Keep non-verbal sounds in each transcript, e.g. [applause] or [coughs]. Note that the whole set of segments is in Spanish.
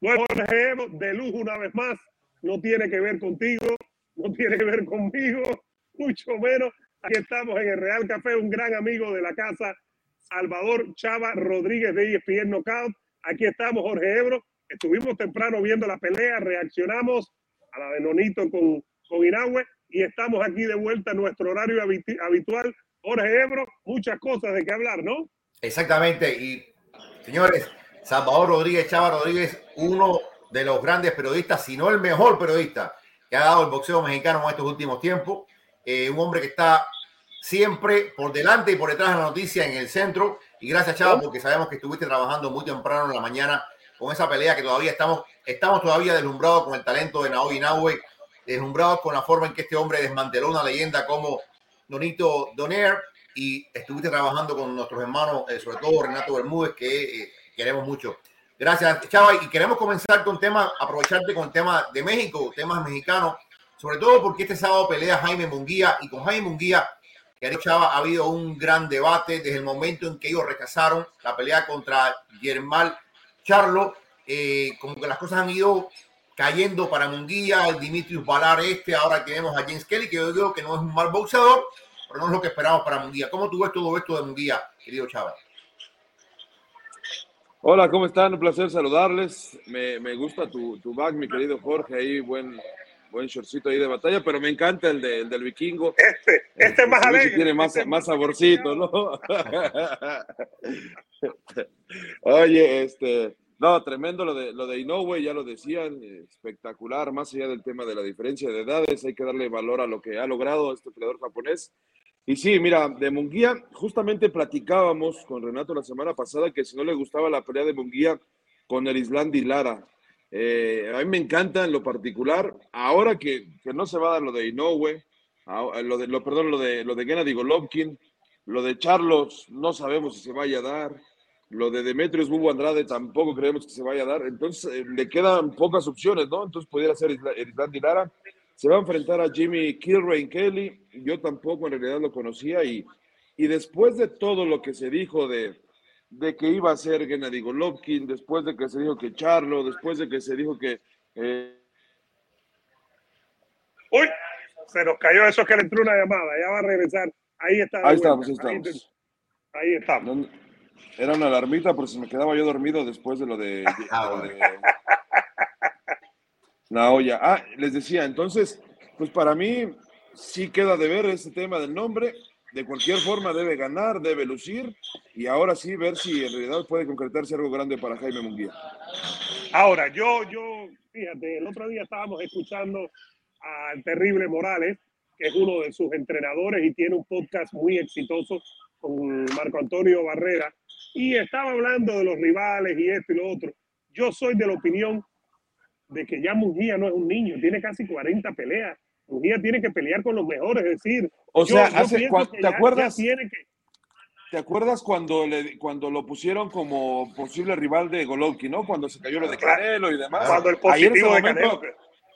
Bueno, Jorge, de lujo una vez más, no tiene que ver contigo, no tiene que ver conmigo, [laughs] mucho menos. Aquí estamos en el Real Café, un gran amigo de la casa, Salvador Chava Rodríguez de ESPN Knockout. Aquí estamos, Jorge Ebro. Estuvimos temprano viendo la pelea, reaccionamos a la de Nonito con, con Inahue y estamos aquí de vuelta en nuestro horario habitual. Jorge Ebro, muchas cosas de qué hablar, ¿no? Exactamente. Y señores, Salvador Rodríguez, Chava Rodríguez, uno de los grandes periodistas, si no el mejor periodista que ha dado el boxeo mexicano en estos últimos tiempos. Eh, un hombre que está siempre por delante y por detrás de la noticia en el centro. Y gracias, Chava, porque sabemos que estuviste trabajando muy temprano en la mañana con esa pelea que todavía estamos, estamos todavía deslumbrados con el talento de Naoya Inoue, deslumbrados con la forma en que este hombre desmanteló una leyenda como Donito Doner y estuviste trabajando con nuestros hermanos, eh, sobre todo Renato Bermúdez, que eh, queremos mucho. Gracias, Chava. Y queremos comenzar con tema, aprovecharte con el tema de México, temas mexicanos, sobre todo porque este sábado pelea Jaime Munguía y con Jaime Munguía, que Chava, ha habido un gran debate desde el momento en que ellos rechazaron la pelea contra Germán Charlo. Eh, como que las cosas han ido cayendo para Munguía, el Dimitrius Valar este, ahora tenemos a James Kelly, que yo digo que no es un mal boxeador, pero no es lo que esperamos para Munguía. ¿Cómo tú ves todo esto de Munguía, querido Chava? Hola, ¿cómo están? Un placer saludarles. Me, gusta tu, tu back, mi querido Jorge, ahí buen, buen shortcito ahí de batalla, pero me encanta el, de, del vikingo. Este, este es más alegre. Tiene más, este más saborcito, ¿no? [laughs] Oye, este, no, tremendo lo de, lo de Inoue, ya lo decían, espectacular, más allá del tema de la diferencia de edades, hay que darle valor a lo que ha logrado este peleador japonés y sí, mira, de Munguía, justamente platicábamos con Renato la semana pasada que si no le gustaba la pelea de Munguía con el Islandi Lara. Eh, a mí me encanta en lo particular, ahora que, no se va a dar lo de Inoue, lo de, lo, perdón, lo de, lo de Gennady Golovkin, lo de Charlos, no sabemos si se vaya a dar, lo de Demetrius Bubu Andrade tampoco creemos que se vaya a dar, entonces eh, le quedan pocas opciones, ¿no? Entonces pudiera ser el Islandi Lara se va a enfrentar a Jimmy Kilrain Kelly. Yo tampoco en realidad lo conocía y, y después de todo lo que se dijo de, de que iba a ser Gennady Golovkin, después de que se dijo que Charlo, después de que se dijo que... Eh... Uy, se nos cayó eso que le entró una llamada, ya va a regresar. Ahí está. Ahí estamos, ahí estamos. Ahí, estamos. Era una alarmita, pero si me quedaba yo dormido después de lo de Naoya. Ah, les decía, entonces, pues para mí sí queda de ver ese tema del nombre. De cualquier forma debe ganar, debe lucir y ahora sí ver si en realidad puede concretarse algo grande para Jaime Munguía. Ahora, yo, yo, fíjate, el otro día estábamos escuchando al terrible Morales, que es uno de sus entrenadores y tiene un podcast muy exitoso con Marco Antonio Barrera, y estaba hablando de los rivales y esto y lo otro. Yo soy de la opinión de que ya Mujía no es un niño, tiene casi 40 peleas. Mujía tiene que pelear con los mejores, es decir, o sea, ¿te acuerdas? ¿Te acuerdas cuando, le, cuando lo pusieron como posible rival de Golovkin, no? Cuando se cayó lo de Canelo y demás. Cuando el positivo de Canelo.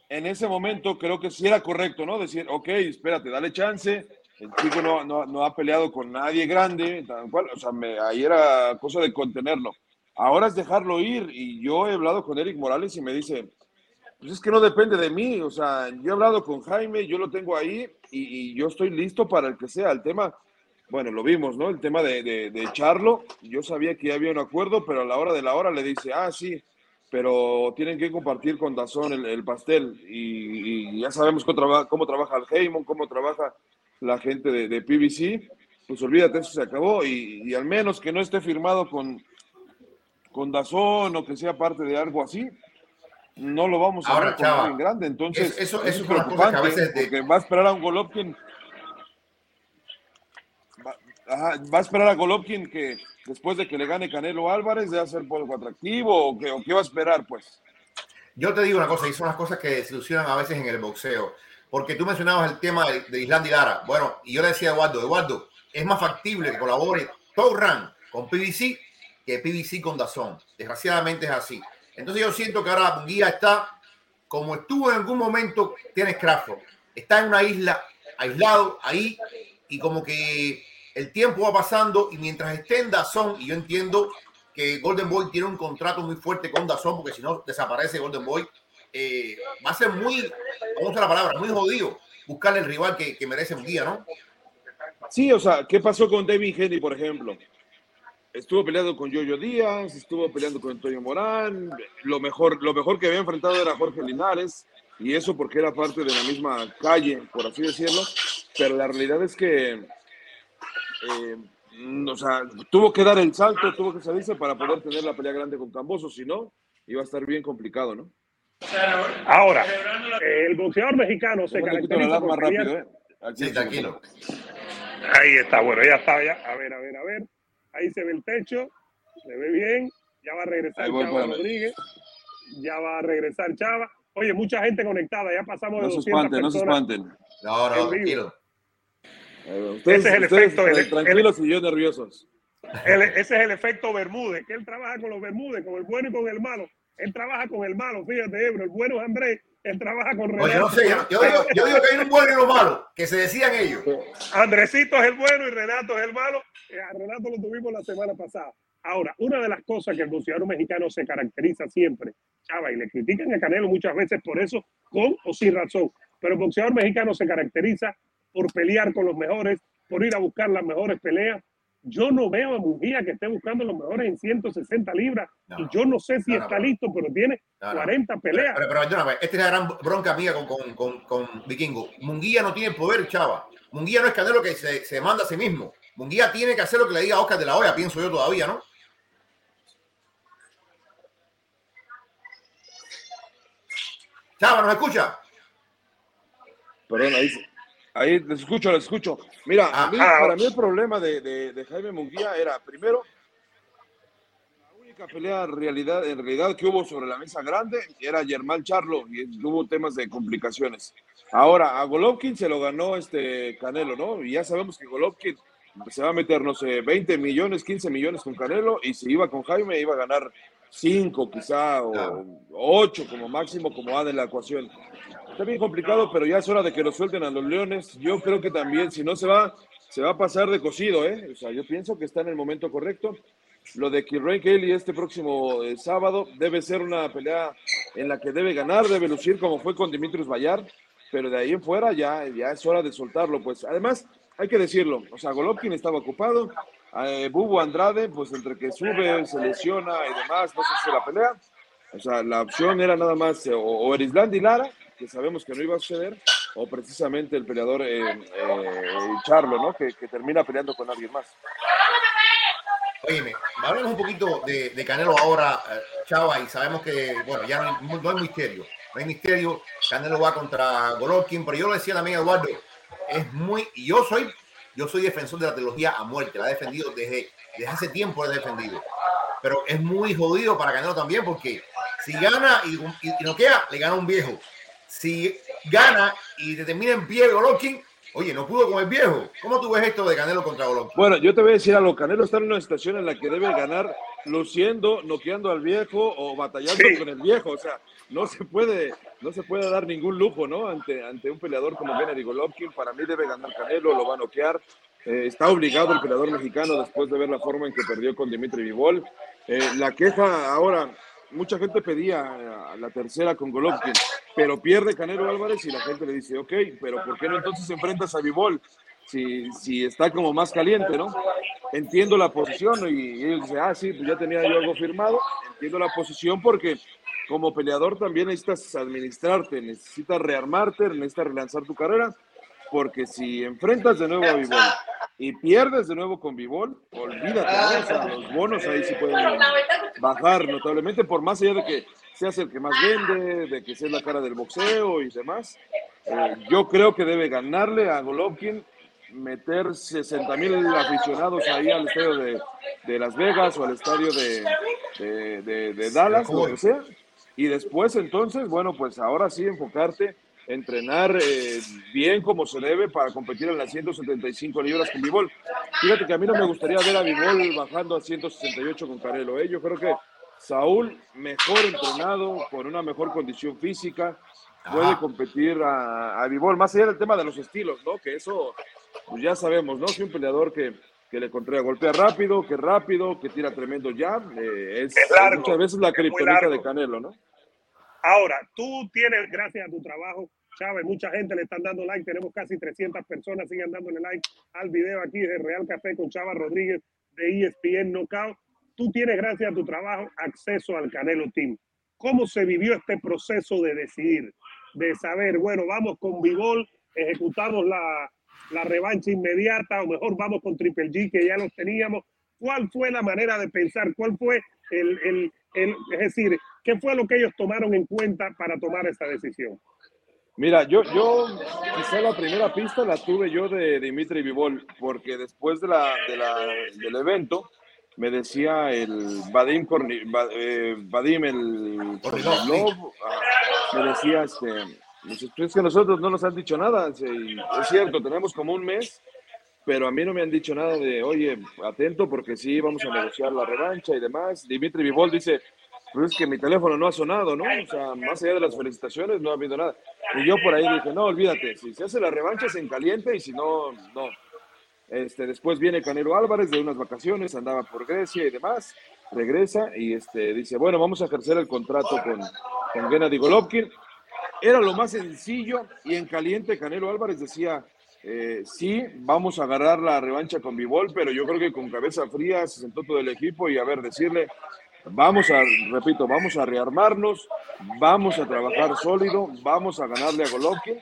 En ese momento creo que sí era correcto, ¿no? Decir, ok, espérate, dale chance. El chico no, no, ha peleado con nadie grande, tal cual. O sea, me, ahí era cosa de contenerlo. Ahora es dejarlo ir. Y yo he hablado con Eric Morales y me dice, pues es que no depende de mí, o sea, yo he hablado con Jaime, yo lo tengo ahí y, yo estoy listo para el que sea. El tema, bueno, lo vimos, ¿no? El tema de, de, yo sabía que había un acuerdo, pero a la hora de la hora le dice, ah, sí, pero tienen que compartir con Dazón el, pastel y, ya sabemos cómo, trabaja, cómo trabaja el Heymon, cómo trabaja la gente de, de PBC, pues olvídate, eso se acabó y, y, al menos que no esté firmado con, con Dazón o que sea parte de algo así, no lo vamos a ver como en grande. Entonces, eso, eso, es preocupante porque va a esperar a un Golovkin. Va, a esperar a Golovkin que después de que le gane Canelo Álvarez, de hacer poco atractivo o qué, o qué va a esperar, pues. Yo te digo una cosa, y son las cosas que desilusionan a veces en el boxeo. Porque tú mencionabas el tema de, de Islandia y Lara. Bueno, y yo le decía a Eduardo, Eduardo, es más factible que colabore Touran con PBC que PBC con Dazón. Desgraciadamente es así. Entonces yo siento que ahora Munguía está, como estuvo en algún momento, tiene Crawford. Está en una isla, aislado, ahí, y como que el tiempo va pasando y mientras esté en Dazón, y yo entiendo que Golden Boy tiene un contrato muy fuerte con Dazón, porque si no desaparece Golden Boy. Eh, va a ser muy, vamos a la palabra, muy jodido buscarle el rival que, que merece un día, ¿no? Sí, o sea, ¿qué pasó con David Henry, por ejemplo? Estuvo peleando con Yoyo Díaz, estuvo peleando con Antonio Morán. Lo mejor, lo mejor que había enfrentado era Jorge Linares, y eso porque era parte de la misma calle, por así decirlo. Pero la realidad es que, eh, o sea, tuvo que dar el salto, tuvo que salirse para poder tener la pelea grande con Camboso, si no, iba a estar bien complicado, ¿no? Ahora, el boxeador mexicano se caracteriza por rápido, ¿eh? Sí, tranquilo. Ahí está, bueno, ya está, ya. A ver, a ver, a ver. Ahí se ve el techo, se ve bien. Ya va a regresar Chava Rodríguez. Ya va a regresar Chava. Oye, mucha gente conectada, ya pasamos de no 200 se espanten, No se espanten, no No, tranquilo. ese es el efecto. El, tranquilos y yo nerviosos. ese es el efecto Bermúdez, que él trabaja con los Bermúdez, con el bueno y con el malo. Él trabaja con el malo, fíjate, Ebro. El bueno es Andrés, él trabaja con Renato. Oye, no sé, yo, digo, yo, digo, que hay un bueno y un malo, que se decían ellos. Andresito es el bueno y Renato es el malo. Eh, a Renato lo tuvimos la semana pasada. Ahora, una de las cosas que el boxeador mexicano se caracteriza siempre, Chava, y le critican a Canelo muchas veces por eso, con o sin razón, pero el boxeador mexicano se caracteriza por pelear con los mejores, por ir a buscar las mejores peleas, yo no veo a Mujía que esté buscando los mejores en 160 libras. y yo no sé si está listo, pero tiene 40 peleas. Pero, pero, esta es la gran bronca mía con, con, con, con, Vikingo. Munguía no tiene poder, chava. Munguía no es Canelo que se, se manda a sí mismo. Munguía tiene que hacer lo que le diga Oscar de la Hoya, pienso yo todavía, ¿no? Chava, ¿nos escucha? Perdón, ahí, Ahí les escucho, les escucho. Mira, a mí, para mí el problema de, de, Jaime Munguía era, primero, la única pelea realidad, en realidad que hubo sobre la mesa grande era Germán Charlo y tuvo temas de complicaciones. Ahora, a Golovkin se lo ganó este Canelo, ¿no? Y ya sabemos que Golovkin se va a meter, no sé, 20 millones, 15 millones con Canelo y si iba con Jaime iba a ganar 5 quizá o 8 como máximo, como va de la ecuación. Está bien complicado, pero ya es hora de que lo suelten a los Leones. Yo creo que también, si no se va, se va a pasar de cocido, ¿eh? O sea, yo pienso que está en el momento correcto. Lo de Kilrain Kelly este próximo eh, sábado debe ser una pelea en la que debe ganar, debe lucir como fue con Dimitrios Bayar, pero de ahí en fuera ya, ya es hora de soltarlo. Pues además, hay que decirlo, o sea, Golovkin estaba ocupado, eh, Bubo Andrade, pues entre que sube, se lesiona y demás, no sé si la pelea. O sea, la opción era nada más o, o y Lara, que sabemos que no iba a suceder, o precisamente el peleador eh, eh, Charlo, ¿no? Que, que, termina peleando con alguien más. Óyeme, hablemos un poquito de, de, Canelo ahora, eh, Chava, y sabemos que, bueno, ya no hay, no hay, misterio, no hay misterio, Canelo va contra Golovkin, pero yo lo decía también, Eduardo, es muy, y yo soy, yo soy defensor de la trilogía a muerte, la he defendido desde, desde hace tiempo, la he defendido, pero es muy jodido para Canelo también, porque si gana y, y, y no queda, le gana un viejo si gana y te termina en pie Golovkin, oye, no pudo con el viejo. ¿Cómo tú ves esto de Canelo contra Golovkin? Bueno, yo te voy a decir algo. Canelo está en una situación en la que debe ganar luciendo, noqueando al viejo o batallando con el viejo. O sea, no se puede, no se puede dar ningún lujo, ¿no? Ante, ante un peleador como Gennady Golovkin. Para mí debe ganar Canelo, lo va a noquear. Eh, está obligado el peleador mexicano después de ver la forma en que perdió con Dimitri Vivol. Eh, la queja ahora, mucha gente pedía la tercera con Golovkin pero pierde Canelo Álvarez y la gente le dice, ok, pero ¿por qué no entonces enfrentas a Vivol? Si, si está como más caliente, ¿no? Entiendo la posición y ellos dicen, ah, sí, pues ya tenía yo algo firmado. Entiendo la posición porque como peleador también necesitas administrarte, necesitas rearmarte, necesitas relanzar tu carrera, porque si enfrentas de nuevo a Vivol y pierdes de nuevo con Vivol, olvídate, los bonos ahí sí pueden bajar notablemente, por más allá de que seas el que más vende, de que seas la cara del boxeo y demás. Eh, yo creo que debe ganarle a Golovkin, meter 60 mil aficionados ahí al estadio de, de, Las Vegas o al estadio de, de, de Dallas, o lo que sea. Y después entonces, bueno, pues ahora sí enfocarte, entrenar eh, bien como se debe para competir en las 175 libras con Bivol. Fíjate que a mí no me gustaría ver a Bivol bajando a 168 con Carelo. ¿eh? Yo creo que Saúl, mejor entrenado, con una mejor condición física, puede competir a, a más allá del tema de los estilos, ¿no? Que eso, pues ya sabemos, ¿no? Que un peleador que, que le Contreras golpea rápido, que rápido, que tira tremendo jab. Eh, es, Es largo, muchas veces la criptonita de Canelo, ¿no? Ahora, tú tienes, gracias a tu trabajo, Chávez, mucha gente le están dando like, tenemos casi 300 personas, sigan dándole like al video aquí de Real Café con Chava Rodríguez de ESPN Knockout. Tú tienes, gracias a tu trabajo, acceso al Canelo Team. ¿Cómo se vivió este proceso de decidir, de saber, bueno, vamos con Bivol, ejecutamos la, la revancha inmediata, o mejor vamos con Triple G, que ya los teníamos? ¿Cuál fue la manera de pensar? ¿Cuál fue el, el, el- es decir, qué fue lo que ellos tomaron en cuenta para tomar esa decisión? Mira, yo, yo quizá la primera pista la tuve yo de Dimitri Vivol, porque después de la, de la, del evento me decía el Vadim, Va- eh, Vadim el Kornilov, ah, me decía, este, dice, "Tú, es que nosotros no nos han dicho nada, es cierto, tenemos como un mes, pero a mí no me han dicho nada de, oye, atento porque sí, vamos a negociar la revancha y demás. Dimitri Vivol dice, pues es que mi teléfono no ha sonado, ¿no? O sea, más allá de las felicitaciones, no ha habido nada. Y yo por ahí dije, no, olvídate, si se hace la revancha es en caliente y si no, no. Este, después viene Canelo Álvarez de unas vacaciones, andaba por Grecia y demás, regresa y este, dice, bueno, vamos a ejercer el contrato con, con Gennady Golovkin. Era lo más sencillo y en caliente Canelo Álvarez decía, eh, sí, vamos a agarrar la revancha con Bivol, pero yo creo que con cabeza fría se sentó todo el equipo y a ver, decirle, vamos a, repito, vamos a rearmarnos, vamos a trabajar sólido, vamos a ganarle a Golovkin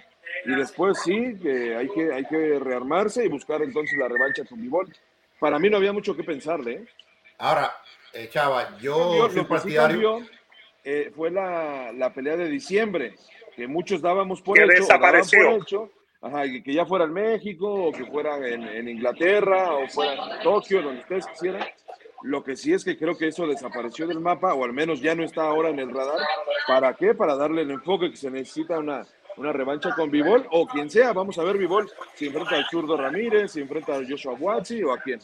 y después sí, que hay que, hay que rearmarse y buscar entonces la revancha con Bivol. Para mí no había mucho que pensarle. ¿eh? Ahora, eh, Chava, yo Cambió, soy lo que sí partidario. cambió, eh, fue la, la pelea de diciembre, que muchos dábamos por Que hecho, desapareció. por hecho, ajá, y que ya fuera en México, o que fuera en, en Inglaterra, o fuera en Tokio, donde ustedes quisieran. Lo que sí es que creo que eso desapareció del mapa, o al menos ya no está ahora en el radar. ¿Para qué? Para darle el enfoque que se necesita una, una revancha con Bivol, o quien sea. Vamos a ver Bivol si enfrenta al zurdo Ramírez, si enfrenta a Joshua Watsi, o a quién.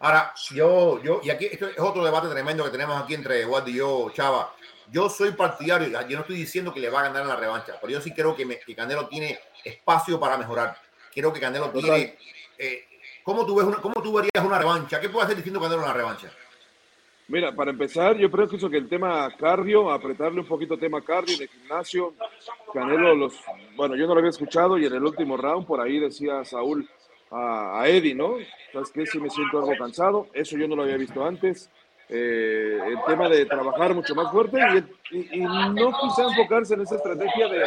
Ahora, yo, yo, y aquí esto es otro debate tremendo que tenemos aquí entre Wad y yo, Chava. Yo soy partidario, yo no estoy diciendo que le va a ganar en la revancha, pero yo sí creo que, me- que Canelo tiene espacio para mejorar. Creo que Canelo Total. tiene. eh, ¿cómo, tú ves una, ¿Cómo tú verías una revancha? ¿Qué puede hacer distinto Canelo en una revancha? Mira, para empezar, yo creo que eso que el tema cardio, apretarle un poquito tema cardio de gimnasio, Canelo los, bueno, yo no lo había escuchado y en el último round por ahí decía Saúl a, a Eddie, ¿no? Sabes que sí me siento algo cansado, eso yo no lo había visto antes. Eh, el tema de trabajar mucho más fuerte y, y- y no quizá enfocarse en esa estrategia de,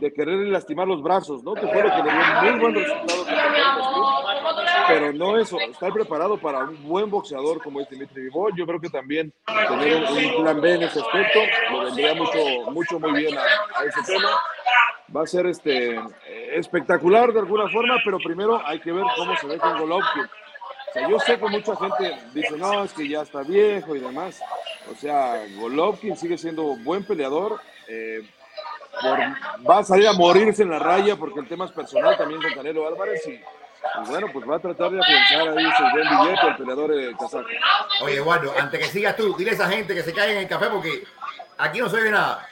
de querer lastimar los brazos, ¿no? Que fue lo que le dio muy buen resultado. pero no eso, estar preparado para un buen boxeador como es Dimitri Vivol, yo creo que también tener un, plan B en ese aspecto le vendría mucho, mucho muy bien a, a ese tema. Va a ser este espectacular de alguna forma, pero primero hay que ver cómo se ve con Golovkin. Sea, yo sé que mucha gente dice, no, es que ya está viejo y demás. O sea, Golovkin sigue siendo buen peleador. eh, por- va a salir a morirse en la raya porque el tema es personal también con Canelo Álvarez y, y bueno, pues va a tratar de afianzar ahí su buen billete el peleador eh, kazajo. Oye, Eduardo, antes que sigas tú, dile a esa gente que se caiga en el café porque aquí no se ve nada.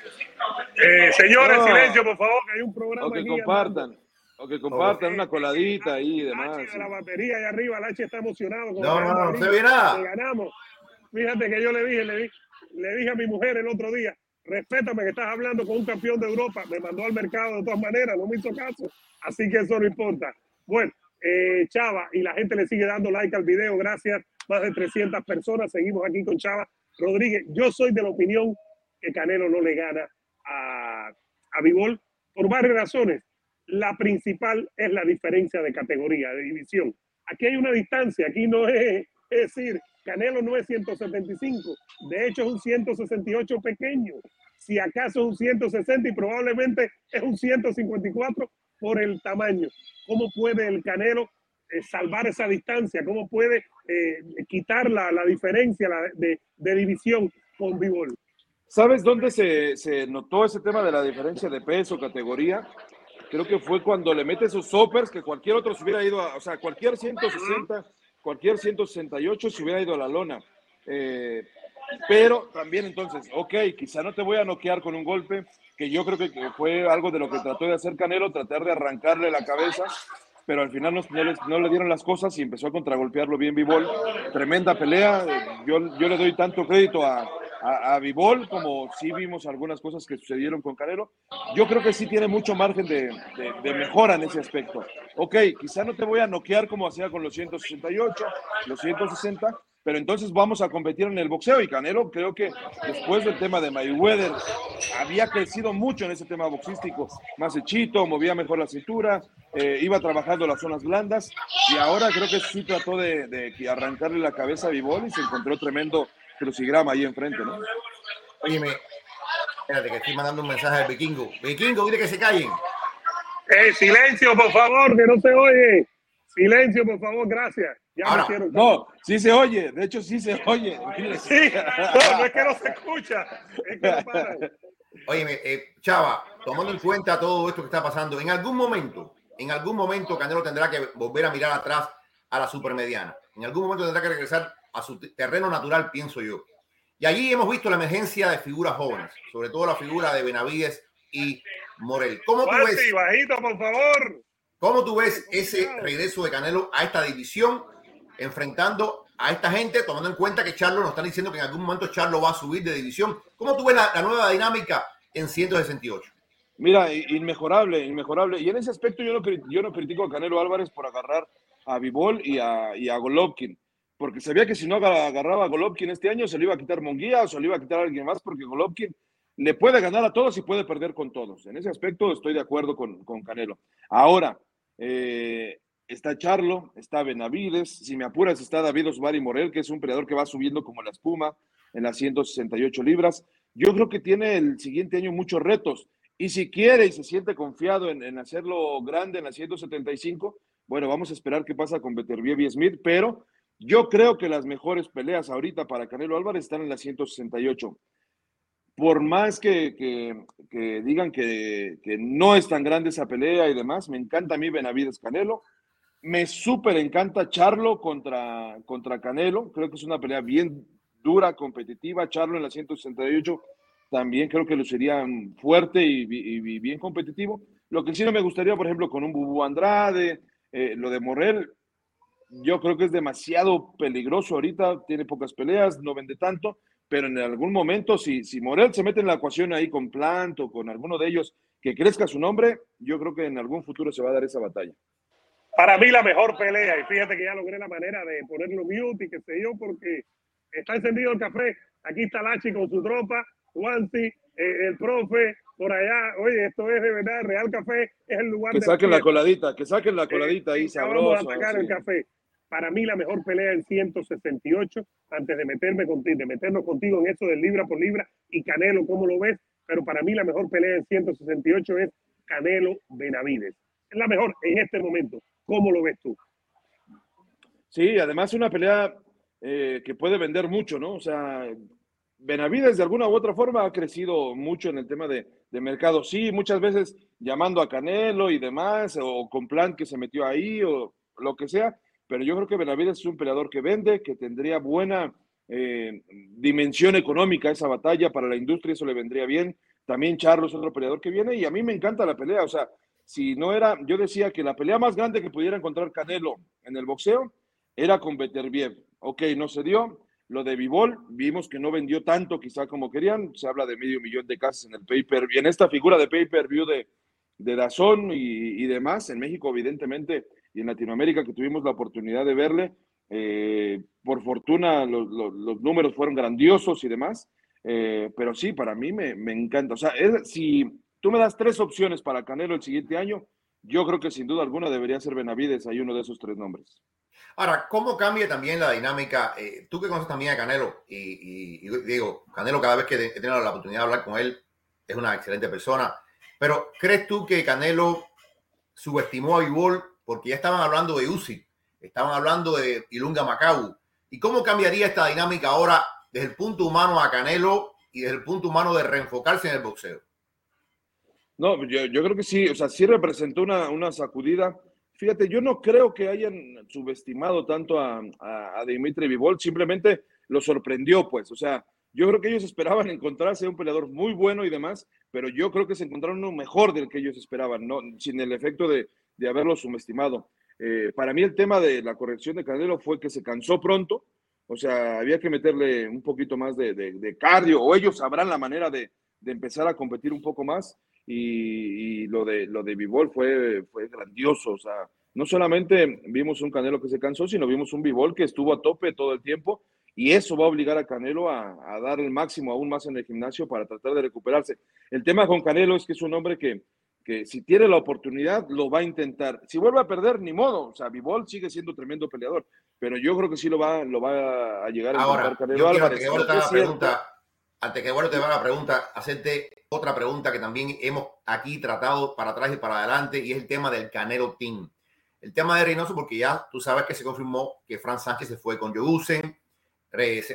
Eh, señores, No. silencio, por favor, que hay un programa. O que aquí compartan, o que compartan Ok. una coladita ahí y demás. Lachi de la batería allá arriba, Lachi está emocionado. con No, el no, no, no se Madrid, ve nada. que ganamos. Fíjate que yo le dije, le dije, le dije a mi mujer el otro día, respétame que estás hablando con un campeón de Europa. Me mandó al mercado de todas maneras, no me hizo caso. Así que eso no importa. Bueno, eh, Chava, y la gente le sigue dando like al video, gracias. Más de 300 personas, seguimos aquí con Chava Rodríguez. Yo soy de la opinión que Canelo no le gana a, a Bivol por varias razones. La principal es la diferencia de categoría, de división. Aquí hay una distancia, aquí no es, es decir, Canelo no es 175, de hecho es un 168 pequeño, si acaso es un 160 y probablemente es un 154 por el tamaño. ¿Cómo puede el Canelo eh, salvar esa distancia? ¿Cómo puede eh, quitar la, la diferencia de, de división con Bivol? ¿Sabes dónde se, se notó ese tema de la diferencia de peso, categoría? Creo que fue cuando le mete esos soppers que cualquier otro se hubiera ido a, o sea, cualquier 160, cualquier 168 se hubiera ido a la lona. Eh, pero también entonces, ok, quizá no te voy a noquear con un golpe, que yo creo que fue algo de lo que trató de hacer Canelo, tratar de arrancarle la cabeza, pero al final no, no, le dieron las cosas y empezó a contragolpearlo bien Vivol. Tremenda pelea. Yo, yo le doy tanto crédito a, a, a Vivol como sí vimos algunas cosas que sucedieron con Canelo. Yo creo que sí tiene mucho margen de, de, mejora en ese aspecto. Ok, quizá no te voy a noquear como hacía con los 168, los 160, pero entonces vamos a competir en el boxeo y Canelo creo que después del tema de Mayweather había crecido mucho en ese tema boxístico, más hechito, movía mejor la cintura, eh, iba trabajando las zonas blandas y ahora creo que sí trató de, de arrancarle la cabeza a Vivol y se encontró tremendo crucigrama ahí enfrente, ¿no? Óyeme, espérate que estoy mandando un mensaje al vikingo. Vikingo, dile que se callen. Eh, silencio, por favor, que no se oye. Silencio, por favor, gracias. Ya Ahora, me no, sí se oye, de hecho sí se oye. [laughs] Sí, no, no es que no se escucha, es que no para. Oye, eh, Chava, tomando en cuenta todo esto que está pasando, en algún momento, en algún momento Canelo tendrá que volver a mirar atrás a la supermediana. En algún momento tendrá que regresar a su terreno natural, pienso yo. Y allí hemos visto la emergencia de figuras jóvenes, sobre todo la figura de Benavides y Morel. ¿Cómo tú ves? Bajito, por favor. ¿Cómo tú ves ese regreso de Canelo a esta división enfrentando a esta gente, tomando en cuenta que Charlo nos están diciendo que en algún momento Charlo va a subir de división. ¿Cómo tú ves la, la nueva dinámica en 168? Mira, inmejorable, inmejorable. Y en ese aspecto yo no, yo no critico a Canelo Álvarez por agarrar a Vivol y a, y a Golovkin, porque sabía que si no agarraba a Golovkin este año se le iba a quitar Monguía o se le iba a quitar a alguien más, porque Golovkin le puede ganar a todos y puede perder con todos. En ese aspecto estoy de acuerdo con, con Canelo. Ahora, eh, está Charlo, está Benavides, si me apuras está David Osvaldo Morel, que es un peleador que va subiendo como la espuma en las 168 libras. Yo creo que tiene el siguiente año muchos retos y si quiere y se siente confiado en, hacerlo grande en las 175, bueno, vamos a esperar qué pasa con Beterbiev y Smith, pero yo creo que las mejores peleas ahorita para Canelo Álvarez están en las 168. Por más que, digan que, no es tan grande esa pelea y demás, me encanta a mí Benavides Canelo. Me súper encanta Charlo contra, contra Canelo. Creo que es una pelea bien dura, competitiva. Charlo en la 168 también creo que lo sería fuerte y, bien competitivo. Lo que sí no me gustaría, por ejemplo, con un Bubu Andrade, eh, lo de Morel, yo creo que es demasiado peligroso ahorita, tiene pocas peleas, no vende tanto, pero en algún momento, si, si Morel se mete en la ecuación ahí con Plant o con alguno de ellos que crezca su nombre, yo creo que en algún futuro se va a dar esa batalla. Para mí la mejor pelea, y fíjate que ya logré la manera de ponerlo mute y que sé yo, porque está encendido el café. Aquí está Lachi con su tropa, Juanti, eh, el profe, por allá. Oye, esto es de verdad, Real Café es el lugar. Que saquen la coladita, que saquen la coladita ahí, sabroso. Vamos a sacar el café. Para mí la mejor pelea en 168, antes de meterme contigo, de meternos contigo en eso de libra por libra y Canelo, ¿cómo lo ves? Pero para mí la mejor pelea en 168 es Canelo Benavides. Es la mejor en este momento. ¿Cómo lo ves tú? Sí, además una pelea eh, que puede vender mucho, ¿no? O sea, Benavides de alguna u otra forma ha crecido mucho en el tema de, de, mercado. Sí, muchas veces llamando a Canelo y demás, o con plan que se metió ahí, o lo que sea, pero yo creo que Benavides es un peleador que vende, que tendría buena eh, dimensión económica esa batalla para la industria, eso le vendría bien. También Charlo es otro peleador que viene y a mí me encanta la pelea, o sea, si no era, yo decía que la pelea más grande que pudiera encontrar Canelo en el boxeo era con Beterbiev. Ok, no se dio. Lo de Vivol, vimos que no vendió tanto quizá como querían. Se habla de medio millón de casas en el pay-per en esta figura de pay-per-view de, de Dazón y, demás. En México, evidentemente, y en Latinoamérica, que tuvimos la oportunidad de verle. Eh, por fortuna, los, números fueron grandiosos y demás. Eh, pero sí, para mí me, me encanta. O sea, es, si tú me das tres opciones para Canelo el siguiente año, yo creo que sin duda alguna debería ser Benavides, hay uno de esos tres nombres. Ahora, ¿cómo cambia también la dinámica? Eh, tú que conoces también a Canelo, y, digo, Canelo cada vez que he tenido la oportunidad de hablar con él, es una excelente persona, pero ¿crees tú que Canelo subestimó a Vivol porque ya estaban hablando de Uzi, estaban hablando de Ilunga Macau? ¿Y cómo cambiaría esta dinámica ahora desde el punto humano a Canelo y desde el punto humano de reenfocarse en el boxeo? No, yo, yo, creo que sí, o sea, sí representó una, una, sacudida. Fíjate, yo no creo que hayan subestimado tanto a, a, a, Dimitri Vivol, simplemente lo sorprendió, pues, o sea, yo creo que ellos esperaban encontrarse un peleador muy bueno y demás, pero yo creo que se encontraron uno mejor del que ellos esperaban, ¿no? sin el efecto de, de haberlo subestimado. Eh, para mí el tema de la corrección de Canelo fue que se cansó pronto, o sea, había que meterle un poquito más de, cardio, o ellos sabrán la manera de, empezar a competir un poco más, y, lo de lo de Bivol fue, fue grandioso, o sea, no solamente vimos un Canelo que se cansó, sino vimos un Bivol que estuvo a tope todo el tiempo, y eso va a obligar a Canelo a, a, dar el máximo aún más en el gimnasio para tratar de recuperarse. El tema con Canelo es que es un hombre que, que si tiene la oportunidad lo va a intentar. Si vuelve a perder, ni modo. O sea, Vivol sigue siendo tremendo peleador, pero yo creo que sí lo va, lo va a llegar a Ahora, Canelo Álvarez. Antes que vuelva la pregunta, antes que vuelva te la pregunta, hacerte otra pregunta que también hemos aquí tratado para atrás y para adelante y es el tema del Canelo Team. El tema de Reynoso, porque ya tú sabes que se confirmó que Fran Sánchez se fue con Joe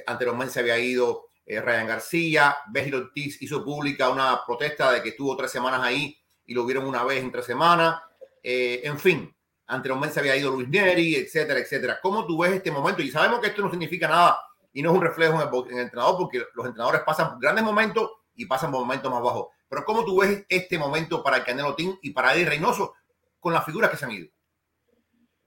anteriormente se había ido eh, Ryan García, Béjil Ortiz hizo pública una protesta de que estuvo tres semanas ahí y lo vieron una vez entre semanas. Eh, en fin, anteriormente se había ido Luis Neri, etcétera, etcétera. ¿Cómo tú ves este momento? Y sabemos que esto no significa nada y no es un reflejo en el, entrenador porque los entrenadores pasan grandes momentos y pasan por momentos más bajos. Pero ¿cómo tú ves este momento para el Canelo Team y para Eddie Reynoso con las figuras que se han ido?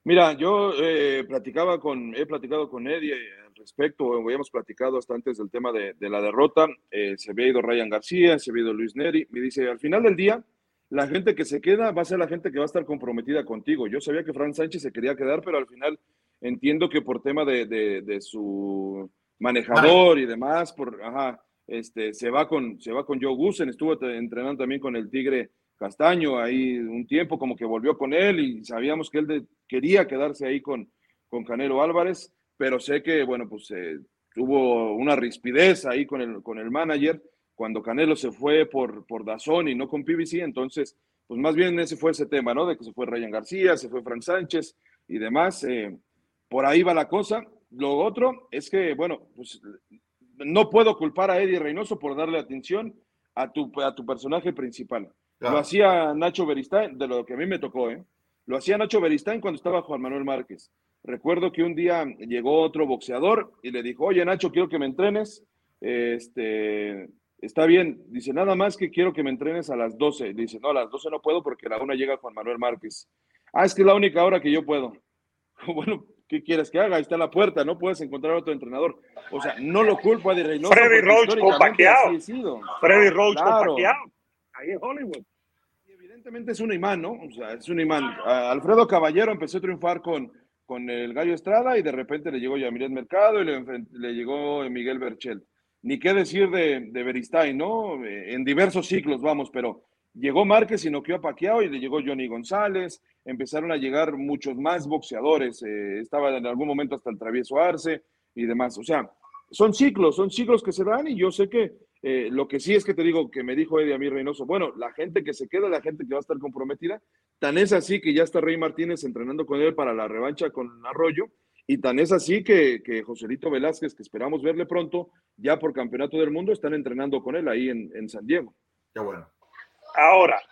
Mira, yo eh, platicaba con, he platicado con Eddie al respecto, habíamos platicado hasta antes del tema de, la derrota, eh, se había ido Ryan García, se había ido Luis Neri, me dice, al final del día, la gente que se queda va a ser la gente que va a estar comprometida contigo. Yo sabía que Fran Sánchez se quería quedar, pero al final entiendo que por tema de, su manejador y demás, por, ajá, este, se va con, se va con Joe Gusen, estuvo entrenando también con el Tigre Castaño ahí un tiempo, como que volvió con él y sabíamos que él quería quedarse ahí con, con Canelo Álvarez, pero sé que, bueno, pues eh, tuvo una rispidez ahí con el, con el manager cuando Canelo se fue por, por Dazón y no con PBC, entonces, pues más bien ese fue ese tema, ¿no? De que se fue Ryan García, se fue Frank Sánchez y demás. Eh, por ahí va la cosa. Lo otro es que, bueno, pues no puedo culpar a Eddie Reynoso por darle atención a tu, a tu personaje principal. Lo hacía Nacho Beristain, de lo que a mí me tocó, ¿eh? Lo hacía Nacho Beristain cuando estaba Juan Manuel Márquez. Recuerdo que un día llegó otro boxeador y le dijo, oye Nacho, quiero que me entrenes. Este, Está bien, dice, nada más que quiero que me entrenes a las 12. Dice, no, a las 12 no puedo porque a la una llega Juan Manuel Márquez. Ah, es que es la única hora que yo puedo. [laughs] Bueno, ¿qué quieres que haga? Ahí está la puerta, no puedes encontrar otro entrenador. O sea, no lo culpo a Di Reynoso. Freddy Roach con Pacquiao. Freddy Roach con Pacquiao. Ahí en Hollywood. Y evidentemente es un imán, ¿no? O sea, es un imán. Alfredo Caballero empezó a triunfar con, con el Gallo Estrada y de repente le llegó Yamilet Mercado y le, le llegó Miguel Berchel ni qué decir de, de ¿no? Eh, en diversos ciclos, vamos, pero llegó Márquez y noqueó a Paquiao y le llegó Johnny González, empezaron a llegar muchos más boxeadores, eh, estaba en algún momento hasta el travieso Arce y demás. O sea, son ciclos, son ciclos que se dan y yo sé que eh, lo que sí es que te digo, que me dijo Eddie a mí Reynoso, bueno, la gente que se queda, la gente que va a estar comprometida, tan es así que ya está Rey Martínez entrenando con él para la revancha con Arroyo y tan es así que, que Joselito Velázquez, que esperamos verle pronto, ya por campeonato del mundo, están entrenando con él ahí en, en San Diego. Qué bueno. Ahora,